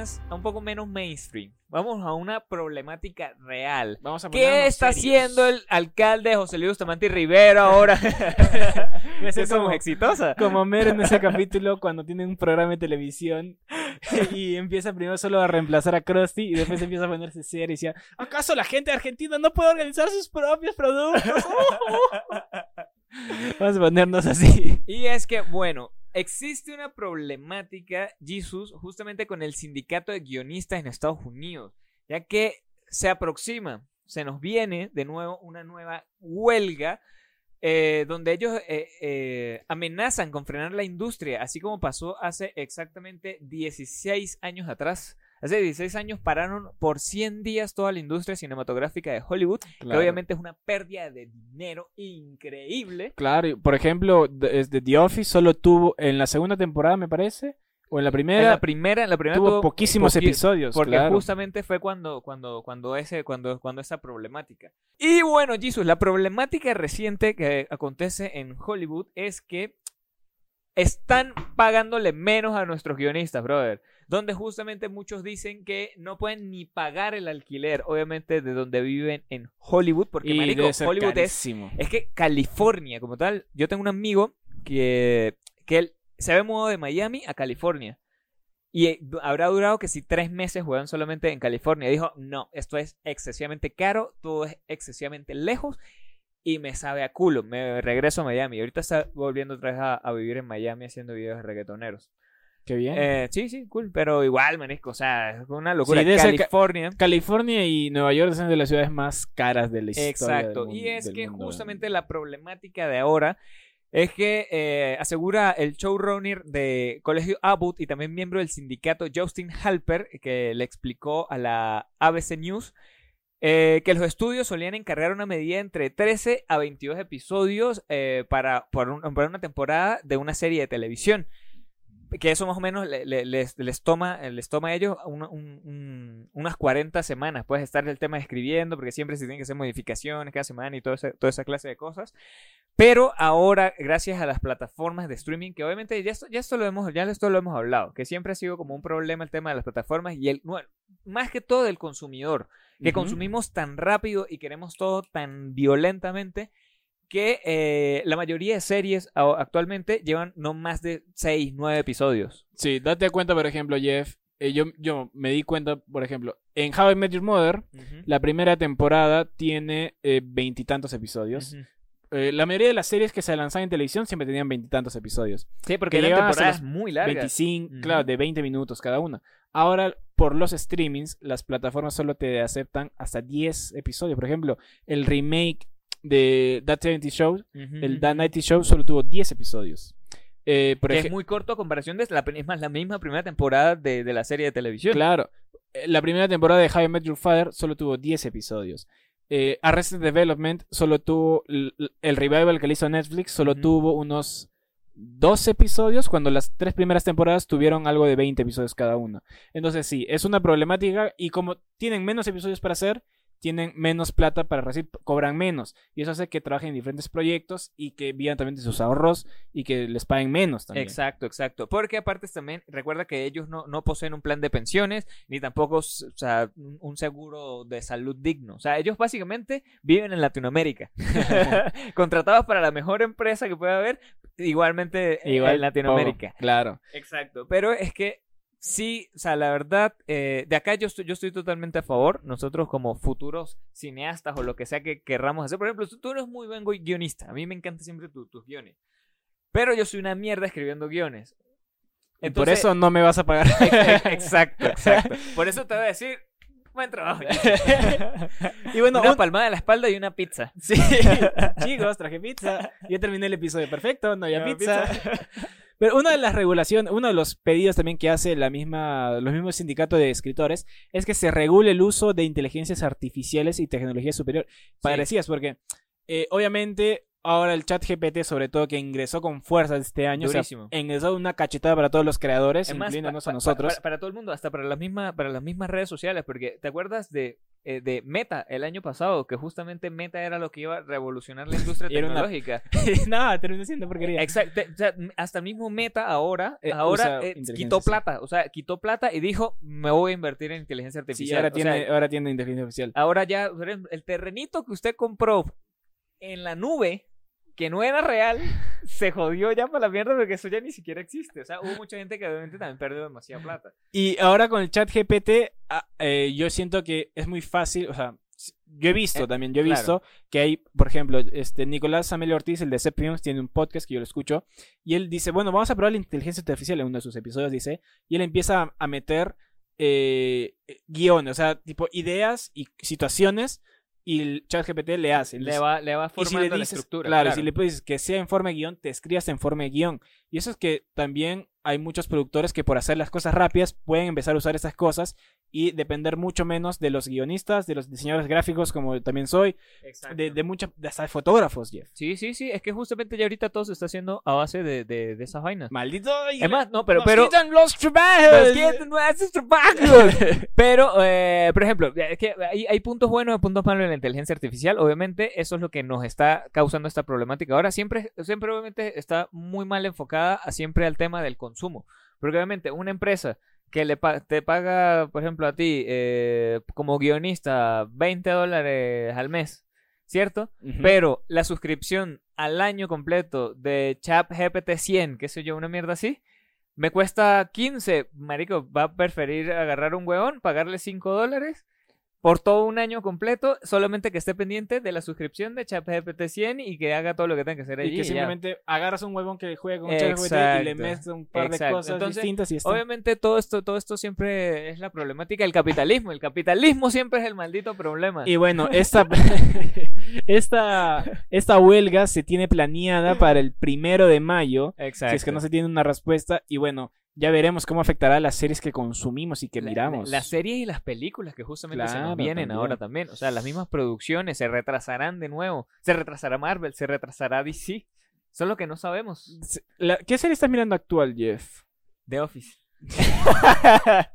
Más, a un poco menos mainstream. Vamos a una problemática real. Vamos a ¿Qué está serios. haciendo el alcalde José Luis Bustamante Rivero ahora? Me siento ¿Es como exitosa? Como Mer en ese capítulo cuando tiene un programa de televisión y empieza primero solo a reemplazar a Krusty y después empieza a ponerse serio y decía, ¿acaso la gente de Argentina no puede organizar sus propios productos? Vamos a ponernos así. Y es que, bueno, existe una problemática, Jesus, justamente con el sindicato de guionistas en Estados Unidos, ya que se aproxima, se nos viene de nuevo una nueva huelga. eh, donde ellos eh, eh, amenazan con frenar la industria, así como pasó hace exactamente 16 años atrás. Hace 16 años pararon por 100 días toda la industria cinematográfica de Hollywood, que obviamente es una pérdida de dinero increíble. Claro, por ejemplo, The Office solo tuvo en la segunda temporada, me parece, o en la En primera, la primera, en la primera tuvo tuvo poquísimos poqui- episodios. Porque claro. justamente fue cuando, cuando, cuando, ese, cuando, cuando esa problemática. Y bueno, Jesus, la problemática reciente que acontece en Hollywood es que están pagándole menos a nuestros guionistas, brother. Donde justamente muchos dicen que no pueden ni pagar el alquiler, obviamente, de donde viven en Hollywood, porque Y marico, Hollywood es carísimo. es que California, como tal, yo tengo un amigo que, que él se había mudado de Miami a California. Y eh, habrá durado que si tres meses juegan solamente en California. Dijo, no, esto es excesivamente caro, todo es excesivamente lejos y me sabe a culo. Me regreso a Miami. Ahorita está volviendo otra vez a, a vivir en Miami haciendo videos de reggaetoneros. Qué bien. Eh, sí, sí, cool. Pero igual, manisco, o sea, es una locura. Sí, ca- California. California y Nueva York son de las ciudades más caras de la historia. Exacto. del Y es que mundo. justamente la problemática de ahora es que eh, asegura el showrunner de Colegio Abbott y también miembro del sindicato Justin Halper, que le explicó a la ABC News eh, que los estudios solían encargar una medida entre 13 a 22 episodios eh, para, para una temporada de una serie de televisión. Que eso más o menos le- le- les, toma, les toma a ellos un- un- un- unas 40 semanas. Puedes estar el tema escribiendo, porque siempre se tienen que hacer modificaciones cada semana y todo ese- toda esa clase de cosas. Pero ahora, gracias a las plataformas de streaming, que obviamente ya esto, ya esto lo hemos, ya esto lo hemos hablado, que siempre ha sido como un problema el tema de las plataformas y el, bueno, más que todo del consumidor, que consumimos tan rápido y queremos todo tan violentamente que eh, la mayoría de series actualmente llevan no más de 6, 9 episodios. Sí, date cuenta, por ejemplo, Jeff. eh, yo, yo me di cuenta, por ejemplo, en How I Met Your Mother, la primera temporada tiene eh, veintitantos episodios. Eh, la mayoría de las series que se lanzaban en televisión siempre tenían veintitantos episodios. Sí, porque que eran temporadas muy largas. 25, Ujú. claro, de 20 minutos cada una. Ahora, por los streamings, las plataformas solo te aceptan hasta 10 episodios. Por ejemplo, el remake de That 70 Show, el. That 90 Show, solo tuvo 10 episodios. Eh, por es muy corto a comparación de la, es más, la misma primera temporada de, de la serie de televisión. Claro. Eh, La primera temporada de How I Met Your Father solo tuvo 10 episodios. Eh, Arrested Development solo tuvo. El revival que le hizo Netflix solo tuvo unos 12 episodios, cuando las tres primeras temporadas tuvieron algo de 20 episodios cada una. Entonces, sí, es una problemática. Y como tienen menos episodios para hacer, tienen menos plata para recibir, cobran menos. Y eso hace que trabajen en diferentes proyectos y que vivan también de sus ahorros y que les paguen menos también. Exacto, exacto. Porque aparte también, recuerda que ellos no, no poseen un plan de pensiones, ni tampoco o sea, un seguro de salud digno. O sea, ellos básicamente viven en Latinoamérica. Contratados para la mejor empresa que pueda haber, igualmente eh, Igual en Latinoamérica. poco, claro. Exacto. Pero es que sí, o sea, la verdad, eh, de acá yo estoy, yo estoy totalmente a favor. Nosotros como futuros cineastas o lo que sea que querramos hacer. Por ejemplo, tú, eres muy buen gui- guionista. A mí me encantan siempre tu- tus guiones. Pero yo soy una mierda escribiendo guiones. Y por eso no me vas a pagar. Exacto, exacto. Por eso te voy a decir, buen trabajo. y bueno, una un- palmada en la espalda y una pizza. Sí, chicos, traje pizza. Ya terminé el episodio perfecto, no había No, pizza. Pero una de las regulaciones, uno de los pedidos también que hace la misma, los mismos sindicatos de escritores es que se regule el uso de inteligencias artificiales y tecnología superior. Parecidas, porque eh, obviamente ahora el chat GPT, sobre todo que ingresó con fuerza este año, o sea, ingresó una cachetada para todos los creadores, Es más, incluyéndonos pa- a nosotros. Para, para todo el mundo, hasta para las mismas, para las mismas redes sociales, porque ¿te acuerdas de, eh, de Meta el año pasado? Que justamente Meta era lo que iba a revolucionar la industria tecnológica. Nada, terminó siendo porquería. Exacto. O sea, hasta el mismo Meta ahora, Eh, ahora usa eh, quitó sí. plata. O sea, quitó plata y dijo, me voy a invertir en inteligencia Sí, artificial. ahora O sea, tiene, ahora tiene inteligencia artificial. Ahora ya, el terrenito que usted compró en la nube, que no era real, se jodió ya para la mierda porque eso ya ni siquiera existe. O sea, hubo mucha gente que obviamente también perdió demasiada plata. Y ahora con el chat GPT, ah, eh, yo siento que es muy fácil, o sea, yo he visto Eh, también, yo he claro. visto que hay, por ejemplo, este Nicolás Amelio Ortiz, el de Zep Films, tiene un podcast que yo lo escucho, y él dice, bueno, vamos a probar la inteligencia artificial en uno de sus episodios, dice, y él empieza a, a meter eh, guiones, o sea, tipo ideas y situaciones, y el chat GPT le hace. Le va, le va Y si formando le la estructura. claro, si le dices que sea en forma de guion, te escribas en forma de guion. Y eso es que también hay muchos productores que por hacer las cosas rápidas pueden empezar a usar esas cosas y depender mucho menos de los guionistas, de los diseñadores gráficos, como también soy, de, de muchas, de hasta de fotógrafos, Jeff. Sí, sí, sí, es que justamente ya ahorita todo se está haciendo a base de, de, de esas vainas. Maldito. Es más, no, pero, nos pero, quitan los trabajos. Nos quitan nuestros trabajos. Pero, eh, por ejemplo, es que hay, hay puntos buenos y puntos malos en la inteligencia artificial. Obviamente, eso es lo que nos está causando esta problemática. Ahora, siempre, siempre obviamente, está muy mal enfocada a siempre al tema del consumo. Porque obviamente, una empresa que le pa- te paga, por ejemplo, a ti, eh, como guionista, 20 dólares al mes, ¿cierto? Pero la suscripción al año completo de Chat GPT 100, qué sé yo, una mierda así, me cuesta 15. Marico, va a preferir agarrar un huevón, pagarle 5 dólares por todo un año completo, solamente que esté pendiente de la suscripción de Chat GPT 100 y que haga todo lo que tenga que hacer allí. Y que ya. simplemente agarras un huevón que juega con ChatGPT y le metes un par de cosas Entonces, distintas y está. Obviamente todo esto, todo esto siempre es la problemática del capitalismo. El capitalismo siempre es el maldito problema. Y bueno, esta, esta, esta huelga se tiene planeada para el primero de mayo. Exacto. Si es que no se tiene una respuesta. Y bueno, ya veremos cómo afectará a las series que consumimos y que La- miramos. la- Las series y las películas que justamente se nos vienen también. ahora también. O sea, las mismas producciones se retrasarán de nuevo. Se retrasará Marvel, se retrasará DC. Solo que no sabemos. La- ¿Qué serie estás mirando actual, Jeff? The Office.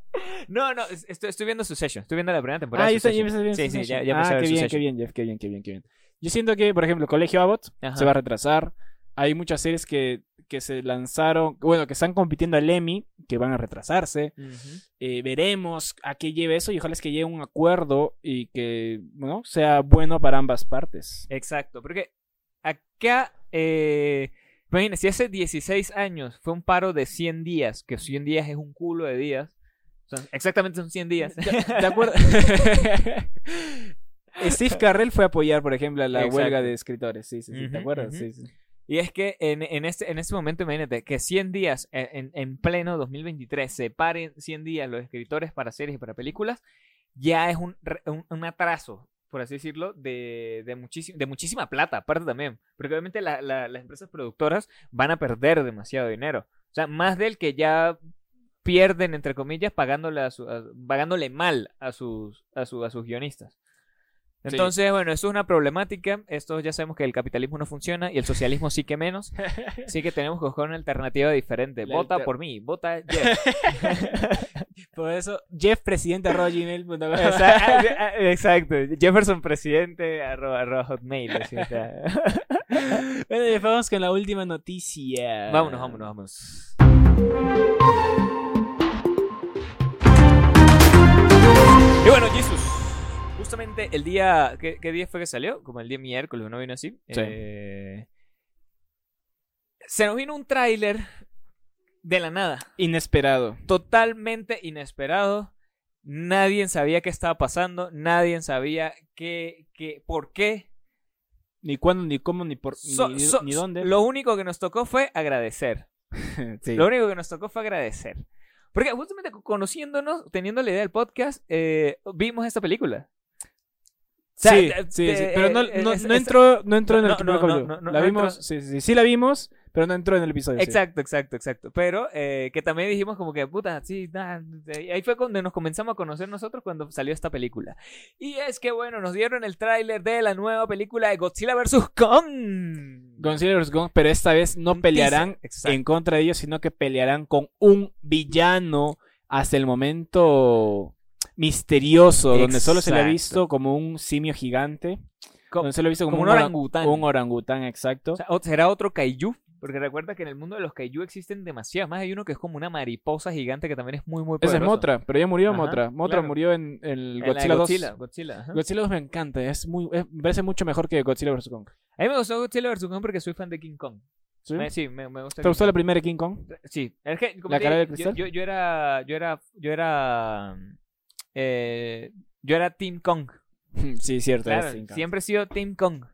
no, no, es- estoy, estoy viendo Succession. Estoy viendo la primera temporada. Ah, yo a ver Sí, sí, ya, ya Ah, qué bien, qué bien, Jeff, qué bien, qué bien, qué bien. Yo siento que, por ejemplo, Colegio Abbott Ajá. se va a retrasar. Hay muchas series que, que se lanzaron, bueno, que están compitiendo al Emmy, que van a retrasarse. Eh, veremos a qué lleve eso y ojalá es que llegue un acuerdo y que, bueno, sea bueno para ambas partes. Exacto, porque acá, eh, imagínense, si hace 16 años fue un paro de 100 días, que 100 días es un culo de días, son- exactamente son 100 días. ¿De acuerdo? Steve Carrell fue a apoyar, por ejemplo, a la Exacto. huelga de escritores. Sí, sí, sí. ¿Te acuerdas? Sí, sí. Y es que en, en este, en este momento, imagínate, que 100 días, eh, en, en pleno 2023, se paren 100 días los escritores para series y para películas, ya es un, un, atraso, por así decirlo, de, de, muchísimo, de muchísima plata, aparte también. Porque obviamente la- la- las empresas productoras van a perder demasiado dinero. O sea, más del que ya pierden, entre comillas, pagándole, pagándole mal a sus, a, su- a sus guionistas. Sí. Entonces, bueno, eso es una problemática. Esto ya sabemos que el capitalismo no funciona y el socialismo sí que menos. Así que tenemos que buscar una alternativa diferente. La vota alter- por mí, vota Jeff. Por eso, Jeff Presidente arroba com. Exa- Exacto. Jefferson presidente arroba, arroba hotmail. así. Bueno, Jeff, vamos con la última noticia. vámonos, vámonos, vámonos. Y bueno. Justamente el día. ¿qué, qué día fue que salió? Como el día miércoles, ¿no vino así? Sí. Eh, se nos vino un tráiler de la nada. Inesperado. totalmente inesperado. Nadie sabía qué estaba pasando, nadie sabía qué, qué, por qué. Ni cuándo, ni cómo, ni por So- ni, so- ni dónde. Lo único que nos tocó fue agradecer. Sí. Lo único que nos tocó fue agradecer. Porque justamente conociéndonos, teniendo la idea del podcast, eh, vimos esta película. O sea, sí, eh, sí, sí, eh, pero no, eh, no, es- no es- entró, no entró en el primer capítulo. la vimos, sí, sí, sí, la vimos, pero no entró en el episodio. Exacto, exacto, exacto. Pero eh, que también dijimos como que, puta, sí, nah, ahí fue cuando nos comenzamos a conocer nosotros cuando salió esta película. Y es que, bueno, nos dieron el tráiler de la nueva película de Godzilla vs. Kong. Godzilla vs. Kong, pero esta vez no pelearán en contra de ellos, sino que pelearán con un villano hasta el momento misterioso, donde solo se le ha visto como un simio gigante. Co- donde se le ha visto como, como un ora- orangután. Un orangután, exacto. O sea, o- será otro kaiju. Porque recuerda que en el mundo de los kaiju existen demasiadas más. Hay uno que es como una mariposa gigante que también es muy, muy Esa poderoso. es Motra, pero ya murió Ajá, Motra. Motra claro. murió en el En la de Godzilla 2. Godzilla, Godzilla, ajá. Godzilla 2 me encanta, es muy, es- me parece mucho mejor que Godzilla vs. Kong. A mí me gustó Godzilla vs. Kong porque soy fan de King Kong. ¿Sí? Me- Sí, me, me gusta. ¿Te gustó la primera de King Kong? Sí, es que, como ¿La cara digo, de cristal? Yo, yo, yo era, yo era, yo era, eh, yo era Team Kong. sí, cierto. Claro, Kong. siempre he sido Team Kong.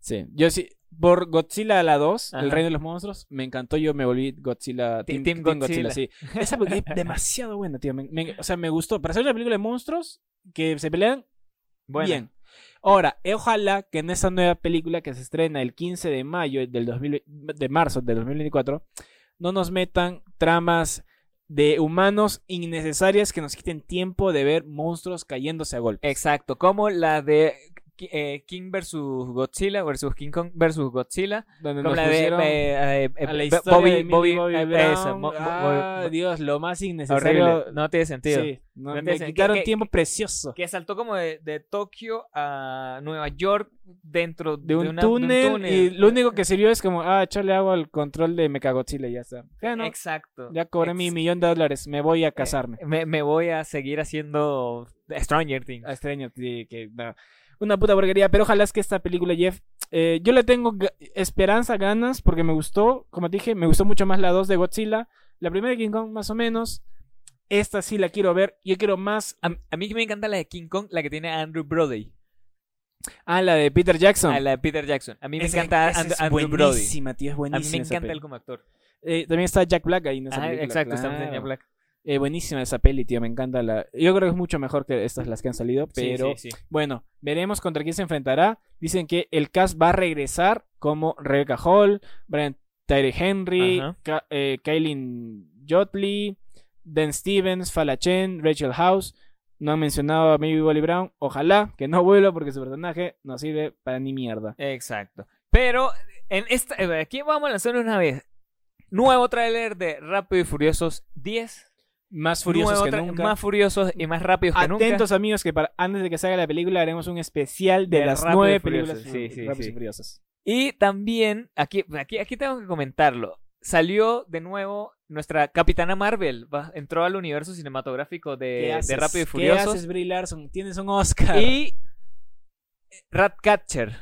Sí, yo sí. Por Godzilla la 2, Ajá. El Reino de los Monstruos, me encantó. Yo me volví Godzilla. Team, Team Team Godzilla. sí. Esa película es demasiado buena, tío. Me- me- o sea, me gustó. Para hacer una película de monstruos que se pelean Bueno, bien. Ahora, ojalá que en esa nueva película que se estrena el 15 de mayo del 2000 de marzo del 2024 no nos metan tramas de humanos innecesarias que nos quiten tiempo de ver monstruos cayéndose a golpes. Exacto, como la de eh, King versus Godzilla versus King Kong versus Godzilla. Donde nos la de pusieron eh, eh, a la Bo- historia Bobby, de Bobby, Bobby eh, Bo- Ah, Bo- Dios, lo más innecesario. horrible, no tiene sentido. Sí, no, No me tiene quitaron que- que- tiempo precioso. Que saltó como de, de Tokio a Nueva York dentro de un, una- túnel, y lo único que sirvió es como, ah, echarle agua al control de Mechagodzilla y ya está. Bueno, Exacto. ya cobré mi Ex- millón de dólares, me voy a casarme. Me, me voy a seguir haciendo Stranger Things. a Stranger Things, que no, una puta porquería, pero ojalá es que esta película, Jeff, eh, yo le tengo esperanza, ganas, porque me gustó, como te dije, me gustó mucho más la 2 de Godzilla, la primera de King Kong más o menos, esta sí la quiero ver, yo quiero más, A, a mí me encanta la de King Kong, la que tiene a Andrew Brody. ah, la de Peter Jackson. A la de Peter Jackson. A mí me encanta esa And- es Andrew Brody. buenísima, tío, es A mí buenísima me encanta él como actor. Eh, también está Jack Black ahí en esa Ajá, película, exacto, está claro. Jack Black. Eh, buenísima esa peli, tío, me encanta la... Yo creo que es mucho mejor que estas las que han salido, pero... Sí, sí, sí. Bueno, veremos contra quién se enfrentará. Dicen que el cast va a regresar como Rebecca Hall, Brian Tyree Henry. Ka- eh, Kaylin Jotley, Dan Stevens, Fala Chen, Rachel House. No han mencionado a Maybe Wally Brown. Ojalá que no vuelva porque su personaje no sirve para ni mierda. Exacto. Pero en esta, eh, aquí vamos a lanzar una vez. Nuevo tráiler de Rápido y Furiosos 10. Más furiosos que nunca. Más furiosos y más rápidos que nunca. Atentos amigos que para, antes de que salga la película haremos un especial de, De las nueve películas sí, sí, sí. y Furiosos. Y también, aquí, aquí, aquí tengo que comentarlo. Salió de nuevo nuestra Capitana Marvel. va- entró al universo cinematográfico ¿Qué de? Rápido y ¿Qué Furiosos. haces, Brie Larson? Tienes un Oscar. Y Ratcatcher.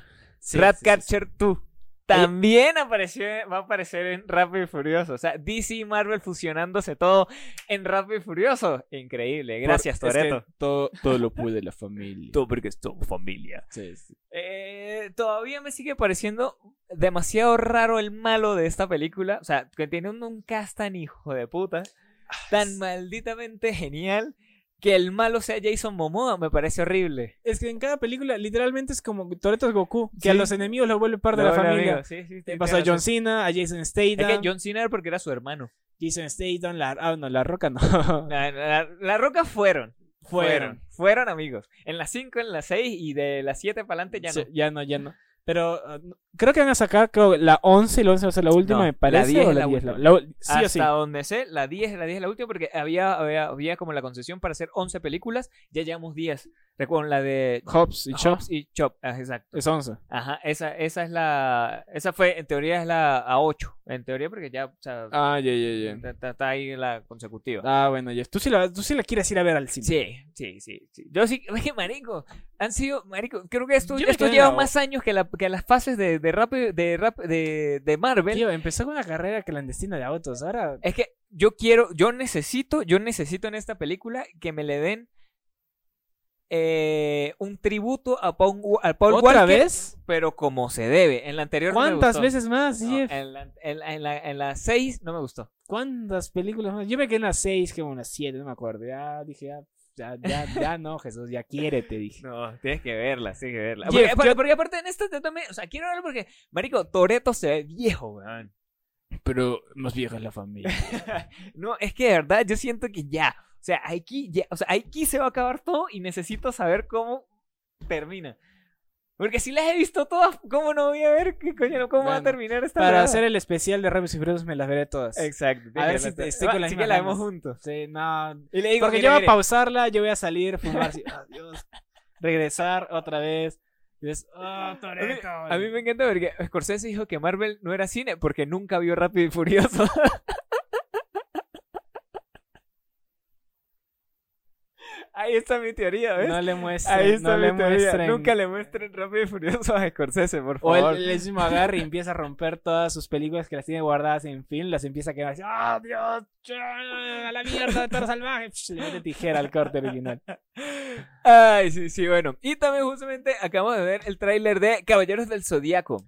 Ratcatcher 2. También apareció, va a aparecer en Rápido y Furioso. O sea, DC y Marvel fusionándose todo en Rápido y Furioso. Increíble. Gracias, Por- es que Toreto. todo, todo lo pude la familia. Tú porque es tu familia. Sí, sí. Eh, todavía me sigue pareciendo demasiado raro el malo de esta película. O sea, que tiene un, un cast tan hijo de puta, tan malditamente genial, que el malo sea Jason Momoa me parece horrible. Es que en cada película literalmente es como Toreto es Goku, que a Sí. los enemigos los vuelve parte de la familia. Sí, sí, tiene pasó a. John Cena, a Jason Es Statham. que John Cena era porque era su hermano. Jason Statham, la, ah, no, la Roca no. La, la- la Roca fueron. Fueron. Fueron. Fueron amigos. En las 5, en las 6 y de las 7 para adelante ya Sí, no. ya no, ya no. Pero no- creo que van a sacar creo, la 11 y la 11 va a ser la última, No, me parece. la 10 o la la 10, última. la- sí Hasta o sí. donde sé, la 10, la 10 es la última porque había, había, había como la concesión para hacer 11 películas. Ya llevamos 10. Recuerdo la de Hobbs y Chop Hobbs y Chop. Ah, exacto. es 11. Ajá, esa, esa es la. Esa fue, en teoría, es la A8. En teoría, porque ya. O sea, Ah, ya, ya, ya. está, ahí la consecutiva. Ah, bueno, ya. Tú sí, la, tú sí la quieres ir a ver al cine. Sí, sí, sí, sí. Yo sí, es que marico, han sido, marico, creo que esto, lleva la- más años que, la, que las fases de, de rap, de rap, de, de Marvel. Tío, empezó con una carrera clandestina de autos. Ahora Es que yo quiero, yo necesito, yo necesito en esta película que me le den eh, un tributo a Paul, a Paul ¿Otra Walker, vez? pero como se debe. En la anterior no me ¿Cuántas gustó. veces más, No, Jeff? en, la, en, la, en, la, en la 6 no me gustó. ¿Cuántas películas más? Yo me quedé en las 6, que en las 7, no me acuerdo. Ya dije, ya, ya, ya, ya no, Jesús, ya quiérete, dije. No, tienes que verla, tienes que verla. Jeff, Porque, yo- porque aparte en esto yo también, o sea, quiero verlo porque, marico, Toreto se ve viejo, weón. Pero más vieja es la familia. No, es que de verdad yo siento que ya, o sea, aquí, ya, o sea, aquí se va a acabar todo y necesito saber cómo termina. Porque si las he visto todas, ¿cómo no voy a ver qué coño, cómo va a terminar esta Para hacer el especial de Rápidos y Furiosos me las veré todas. Exacto. A ver si estoy con Ah, las que la vemos juntos. Sí, no. Y le digo, Porque yo voy a pausarla, yo voy a salir, fumar, así, adiós, regresar otra vez. Es, oh, A mí, Toretto. a mí me encanta porque Scorsese dijo que Marvel no era cine porque nunca vio Rápido y Furioso. Ahí está mi teoría, ¿ves? No le muestren, Ahí está no le mi teoría. muestren. Nunca le muestren Rápido y Furioso a Scorsese, por O favor. él, él mismo agarra y empieza a romper todas sus películas que las tiene guardadas en film, las empieza a quemar ¡ah, Dios! ¡A la mierda de Toro Salvaje! Le mete tijera al corte original. Ay, sí, sí, bueno. Y también justamente acabamos de ver el tráiler de Caballeros del Zodíaco.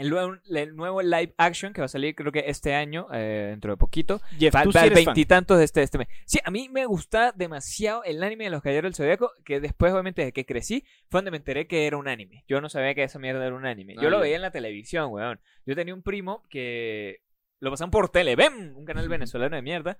El nuevo, el nuevo live action que va a salir creo que este año, eh, dentro de poquito. Jeff, Va tú va eres veintitantos de este, este mes. Sí, a mí me gusta demasiado el anime de los Caballeros del Zodíaco, que después, obviamente, de que crecí, fue donde me enteré que era un anime. Yo no sabía que esa mierda era un anime. Yo Ah, lo veía en la televisión, weón. Yo tenía un primo que lo pasaban por Televen, un canal venezolano de mierda.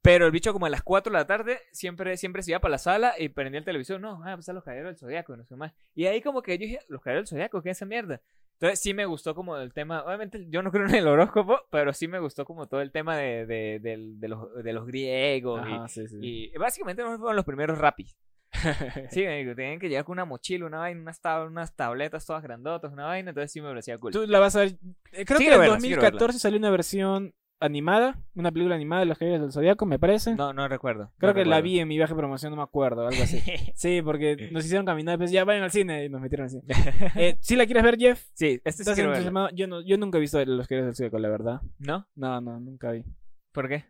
Pero el bicho como a las 4 de la tarde siempre, siempre se iba para la sala y prendía el televisor. No, ah, pues a los caballeros del Zodíaco, no sé más. Y ahí como que yo dije, los caballeros del Zodíaco, ¿qué es esa mierda? Entonces sí me gustó como el tema, obviamente yo no creo en el horóscopo, pero sí me gustó como todo el tema de, de, de los, de los griegos. y- Ajá, sí, sí. y, básicamente no fueron los primeros rapis. Sí, tenían que llegar con una mochila, una vaina, unas, tab- unas tabletas todas grandotas, una vaina, entonces sí me parecía cool. Tú la vas a ver. eh, Creo Sí, que en verla. 2014 salió una versión animada, una película animada de los Caballeros del Zodiaco, me parece. No, no recuerdo. Creo no que la vi en mi viaje de promoción, no me acuerdo, algo así. Sí, porque nos hicieron caminar, pues ya vayan al cine y nos metieron así. Eh, ¿Sí la quieres ver, Jeff? sí, este sí ¿Estás quiero verla. Yo, no, yo nunca he visto los Caballeros del Zodiaco, la verdad. ¿No? No, no, nunca vi. ¿Por qué?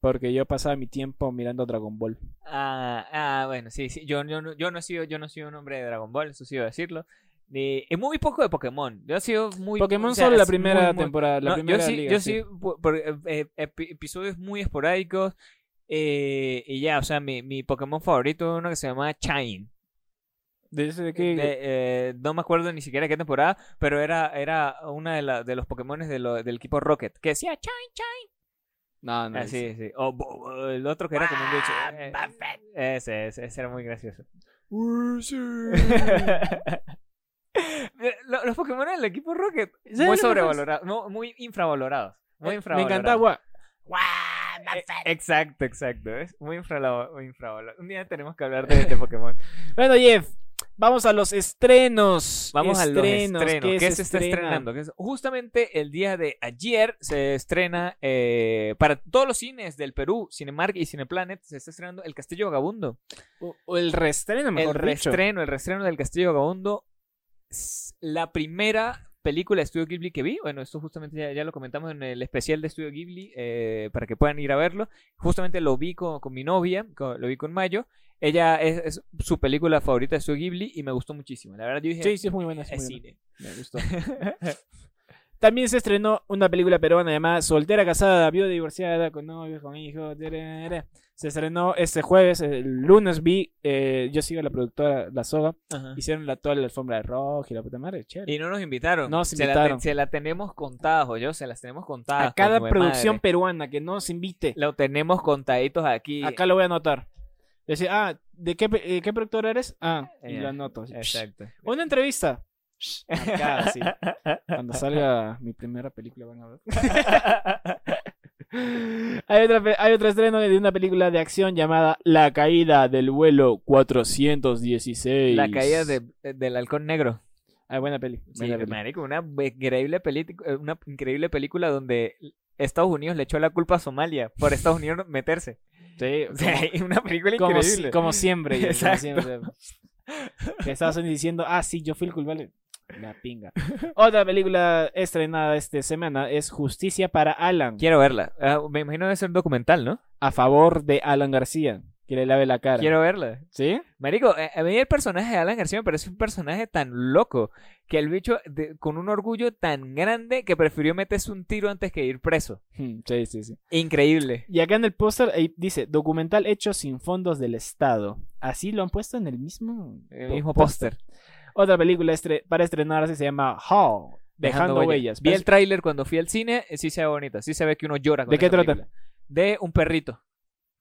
Porque yo pasaba mi tiempo mirando Dragon Ball. Ah, ah, bueno, sí, sí. Yo, yo, no- yo no he sido, yo no he sido un hombre de Dragon Ball, eso sí debo decirlo. Y, y muy poco de Pokémon. Yo he sido muy. Pokémon o sea, solo la es primera muy, temporada, la No, primera yo sí, liga, yo sí. sí, por, por, eh, eh, epi- episodios muy esporádicos. eh, y ya, o sea, mi, mi Pokémon favorito es uno que se llama Shine. ¿De ese de qué? De- eh, no me acuerdo ni siquiera qué temporada, pero era, era una de, la- de los Pokémon de lo- del equipo Rocket, que decía Shine, Shine. No, no. Ah, ese. sí. O bo- el otro que era como un bicho. eh, ese, ese, ese era muy gracioso. Lo- los Pokémon del equipo Rocket, muy sobrevalorados, no, muy infravalorados. Muy Eh, Me infravalorados. encantaba. Eh, exacto, exacto. Es muy infravalo- muy infravalorado. Un día tenemos que hablar de este Pokémon. Bueno, Jeff, vamos a los estrenos. Vamos a los Estrenos, estrenos. ¿qué ¿Qué, se se está estrena? estrenando? ¿Qué es- Justamente el día de ayer se estrena eh, para todos los cines del Perú, Cinemark y Cineplanet, se está estrenando El Castillo Vagabundo. O, o el reestreno, El mejor dicho. reestreno, el reestreno del Castillo Vagabundo. La primera película de Estudio Ghibli que vi. Bueno, esto justamente ya, ya lo comentamos en el especial de Estudio Ghibli eh, para que puedan ir a verlo. Justamente lo vi con, con mi novia, con- lo vi con Mayo. Ella es, es su película favorita de Estudio Ghibli y me gustó muchísimo. La verdad, yo dije, Sí, sí, es muy buena. es es muy buena. cine. Me gustó. También se estrenó una película peruana llamada Soltera, casada, viuda, divorciada, con novio, con hijos. tereré. Se estrenó este jueves, el lunes vi, eh, yo sigo a la productora La Soga, Ajá. hicieron la, toda la alfombra de rojo y la puta madre, chévere. Y no nos invitaron. Nos Se la, invitaron. te- se la tenemos contada, yo se las tenemos contadas. a cada coño de producción madre. peruana que nos invite, Lo tenemos contaditos aquí. acá lo voy a anotar. Decir, ah, ¿de qué, eh, qué productora eres? Ah, y Ya, lo anoto. así. Exacto. Una entrevista. Acá, sí. Cuando salga mi primera película van a ver. hay, otra, hay otro estreno de una película de acción llamada La caída del vuelo 416. La caída de- del halcón negro. Ah, buena peli. Sí, buena peli. marico, una increíble, peli- eh, una increíble película donde Estados Unidos le echó la culpa a Somalia por Estados Unidos meterse. Sí, O sea, una película increíble. como siempre. como Exacto. siempre. Que Estados Unidos diciendo, ah, sí, yo fui el culpable. La pinga. Otra película estrenada esta semana es Justicia para Alan. Quiero verla. Ah, me imagino debe ser un documental, ¿no? A favor de Alan García. Que le lave la cara. Quiero verla. ¿Sí? Marico, eh, a mí el personaje de Alan García me parece un personaje tan loco que el bicho, de- con un orgullo tan grande, que prefirió meterse un tiro antes que ir preso. Hmm, Sí, sí, sí. Increíble. Y acá en el póster dice documental hecho sin fondos del Estado. Así lo han puesto en el mismo, El po- mismo póster. Otra película estre- para estrenarse se llama How, Dejando, huellas. Vi Pero el tráiler cuando fui al cine, eh, sí se ve bonita, sí se ve que uno llora con ¿De qué trata? De un perrito.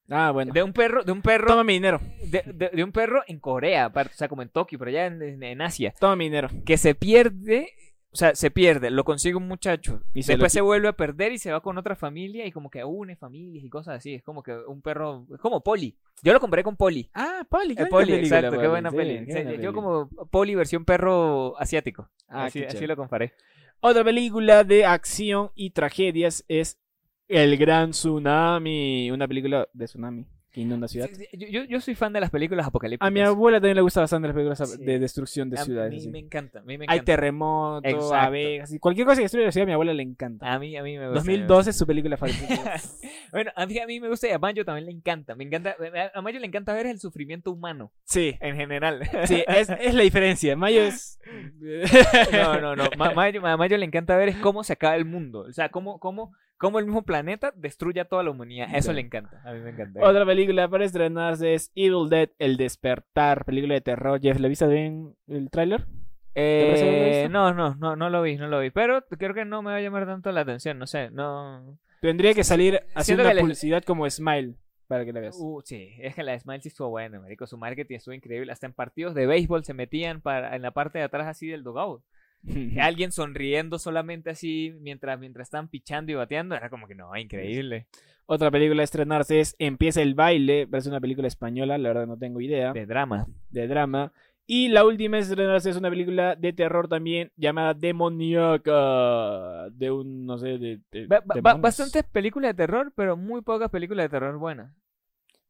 Ah, bueno. De un perro, de un perro, Toma mi dinero. de, de- de un perro en Corea, aparte, o sea, como en Tokio, pero allá en, en- en Asia, Toma mi dinero. que se pierde, o sea, se pierde, lo consigue un muchacho, Y se después se vuelve a perder y se va con otra familia y como que une familias y cosas así, es como que un perro, es como Poli. Yo lo compré con Poli. Ah, Poli. Eh, Poli, exacto, qué buena sí, peli. qué yo como Poli versión perro asiático. Ah, así, así lo comparé. Otra película de acción y tragedias es El Gran Tsunami. Una película de tsunami que inunda ciudad. Sí, sí, Yo, yo- soy fan de las películas apocalípticas. A mi abuela también le gusta bastante las películas Sí. de destrucción de A ciudades. mí me encanta, a mí me Hay encanta. terremotos, Exacto. abejas, y cualquier cosa que destruya la ciudad a mi abuela le encanta. A mí, a mí me gusta. 2012 es su película favorita. Bueno, a mí, a mí me gusta y a Mayo también le encanta. Me encanta. A Mayo le encanta ver el sufrimiento humano sí, en general. sí, es, es la diferencia. Mayo es... No, no, no. Ma- Mayo, a Mayo le encanta ver es cómo se acaba el mundo. O sea, cómo, cómo, cómo el mismo planeta destruye a toda la humanidad. Eso le encanta. A mí me encanta. Otra película para estrenarse es Evil Dead, El Despertar, película de terror. Jeff, ¿le viste bien el tráiler? Eh, no, no, no, no lo vi, no lo vi. Pero creo que no me va a llamar tanto la atención, no sé, no. Tendría que salir haciendo una publicidad como Smile para que la veas. Uh, sí, es que la de Smile sí estuvo buena, marico. Su marketing estuvo increíble. Hasta en partidos de béisbol se metían para, en la parte de atrás así del dugout. Alguien sonriendo solamente así mientras, mientras estaban pichando y bateando. Era como que no, increíble. Otra película a estrenarse es Empieza el baile, parece una película española, la verdad no tengo idea, De drama. de drama. Y la última a estrenarse es una película de terror también llamada Demoníaca, de un, no sé, de... de- Ba- ba- demonios. bastantes películas de terror, pero muy pocas películas de terror buenas.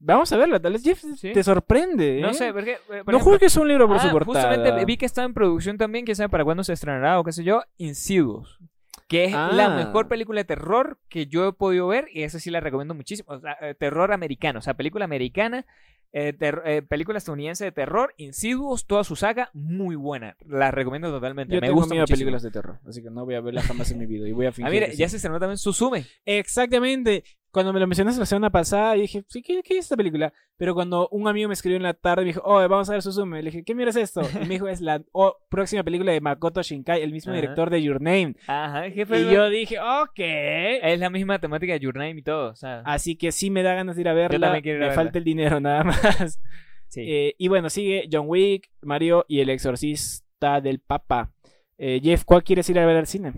Vamos a verla, tal vez Jeff Sí. te sorprende. No ¿eh? sé, porque. eh, por No juzgues un libro por ah, su portada. Justamente vi que está en producción también, quién sabe para cuándo se estrenará o qué sé yo, Insidious. Que es la Ah. mejor película de terror que yo he podido ver y esa sí la recomiendo muchísimo. O sea, eh, terror americano, o sea, película americana, eh, eh, película estadounidense de terror, Insidious, toda su saga, muy buena. La recomiendo totalmente. Yo Me tengo gusta miedo a muchísimo. películas de terror, así que no voy a verla jamás en mi vida y voy a fingir Ah, mire, que ya sí. se estrenó también Susume. Exactamente. Cuando me lo mencionaste la semana pasada, dije, sí, ¿qué, qué es esta película? Pero cuando un amigo me escribió en la tarde, me dijo, oh, vamos a ver Suzume. Le dije, ¿qué mira es esto? Y me dijo, es la oh, próxima película de Makoto Shinkai, el mismo Ajá. director de Your Name. Ajá, jefe. Y yo dije, ok. Es la misma temática de Your Name y todo. O sea, Así que sí me da ganas de ir a verla. también quiero ir a me verla. falta el dinero nada más. sí. Eh, y bueno, sigue John Wick, Mario y el exorcista del Papa. Eh, Jeff, ¿cuál quieres ir a ver al cine?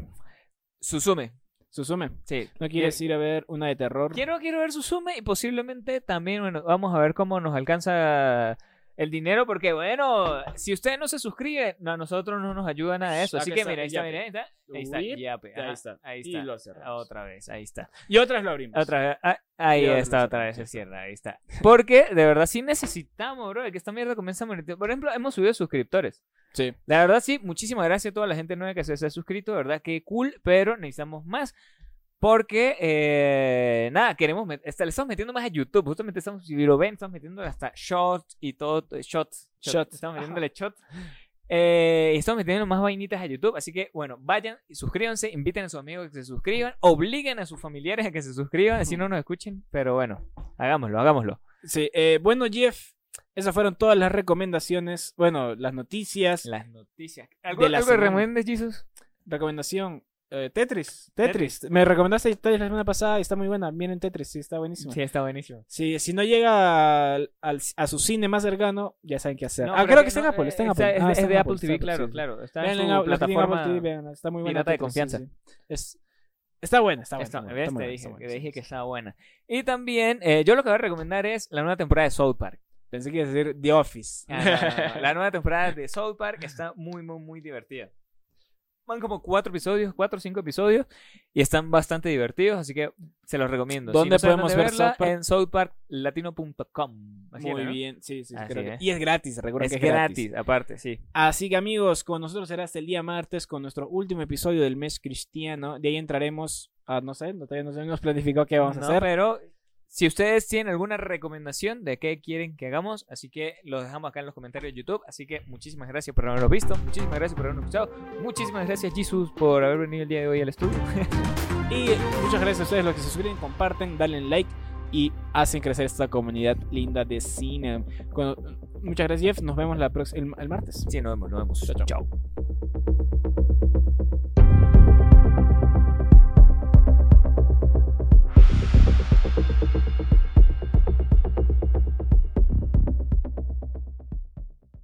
Susume. Sí. ¿No quieres ir a ver una de terror? Quiero, quiero ver Susume y posiblemente también, bueno, vamos a ver cómo nos alcanza el dinero, porque bueno, si ustedes no se suscriben, no, a nosotros no nos ayuda nada de eso. Así que que mira, ahí está, mira, ahí está. Ahí está, Yape, ahí está. Ahí Y está. lo cerramos. Otra vez, ahí está. Y otras lo abrimos. Otra vez, ah, ahí Y está, otra vez se cierra, ahí está. Porque de verdad sí necesitamos, bro, que esta mierda comienza a monetizar. Por ejemplo, hemos subido suscriptores. Sí. La verdad sí, muchísimas gracias a toda la gente nueva que se, se ha suscrito, de verdad que cool, pero necesitamos más. Porque, eh, nada, queremos, met- le estamos metiendo más a YouTube. Justamente estamos, si lo ven, estamos metiendo hasta shots y todo, shots, shots, Shots. estamos metiéndole shots. Eh, y estamos metiendo más vainitas a YouTube, así que bueno, vayan y suscríbanse, inviten a sus amigos a que se suscriban, obliguen a sus familiares a que se suscriban, así no nos escuchen, pero bueno, hagámoslo, hagámoslo. Sí, eh, bueno, Jeff, esas fueron todas las recomendaciones. Bueno, las noticias. Las noticias. ¿Algo, De la algo que semana. recomiendes, Jesus? Recomendación. Eh, Tetris. Tetris. Me recomendaste Tetris la semana pasada y está muy buena. Miren Tetris, sí, está buenísimo. Sí, está buenísimo. Sí, si no llega al- al- a su cine más cercano, ya saben qué hacer. No, ah, creo que que está en no, Apple. Está en eh, Apple. es, Ah, es de Apple TV, claro, sí, claro. Está Vean en Apple, Apple plataforma. TV, vean, está muy buena. pirata de Tetris, sí, confianza. sí. Es, está buena, está buena. Está- está Te dije, buena, que dije que estaba buena. Y también, eh, yo lo que voy a recomendar es la nueva temporada de South Park. Pensé que iba a decir The Office. Ah, no. La nueva temporada de South Park está muy, muy, muy divertida. Van como cuatro episodios, cuatro o cinco episodios, y están bastante divertidos, así que se los recomiendo. Si ¿Dónde no saben podemos ver verla, South Park? En southparklatino.com. Muy era, ¿no? bien, sí, sí, creo que- es. Y es gratis, recuerden Es que es gratis, aparte, sí. Así que amigos, con nosotros será hasta el día martes con nuestro último episodio del mes cristiano. De ahí entraremos a, no sé, no, todavía no hemos planificado qué vamos a No, hacer. Pero si ustedes tienen alguna recomendación de qué quieren que hagamos, así que lo dejamos acá en los comentarios de YouTube. Así que muchísimas gracias por haberlo visto, muchísimas gracias por habernos escuchado, muchísimas gracias Jesus por haber venido el día de hoy al estudio. Y muchas gracias a ustedes los que se suscriben, comparten, dale like y hacen crecer esta comunidad linda de cine. Muchas gracias Jeff, nos vemos la el, el martes. Sí, nos vemos, nos vemos. Chao, chao. chao.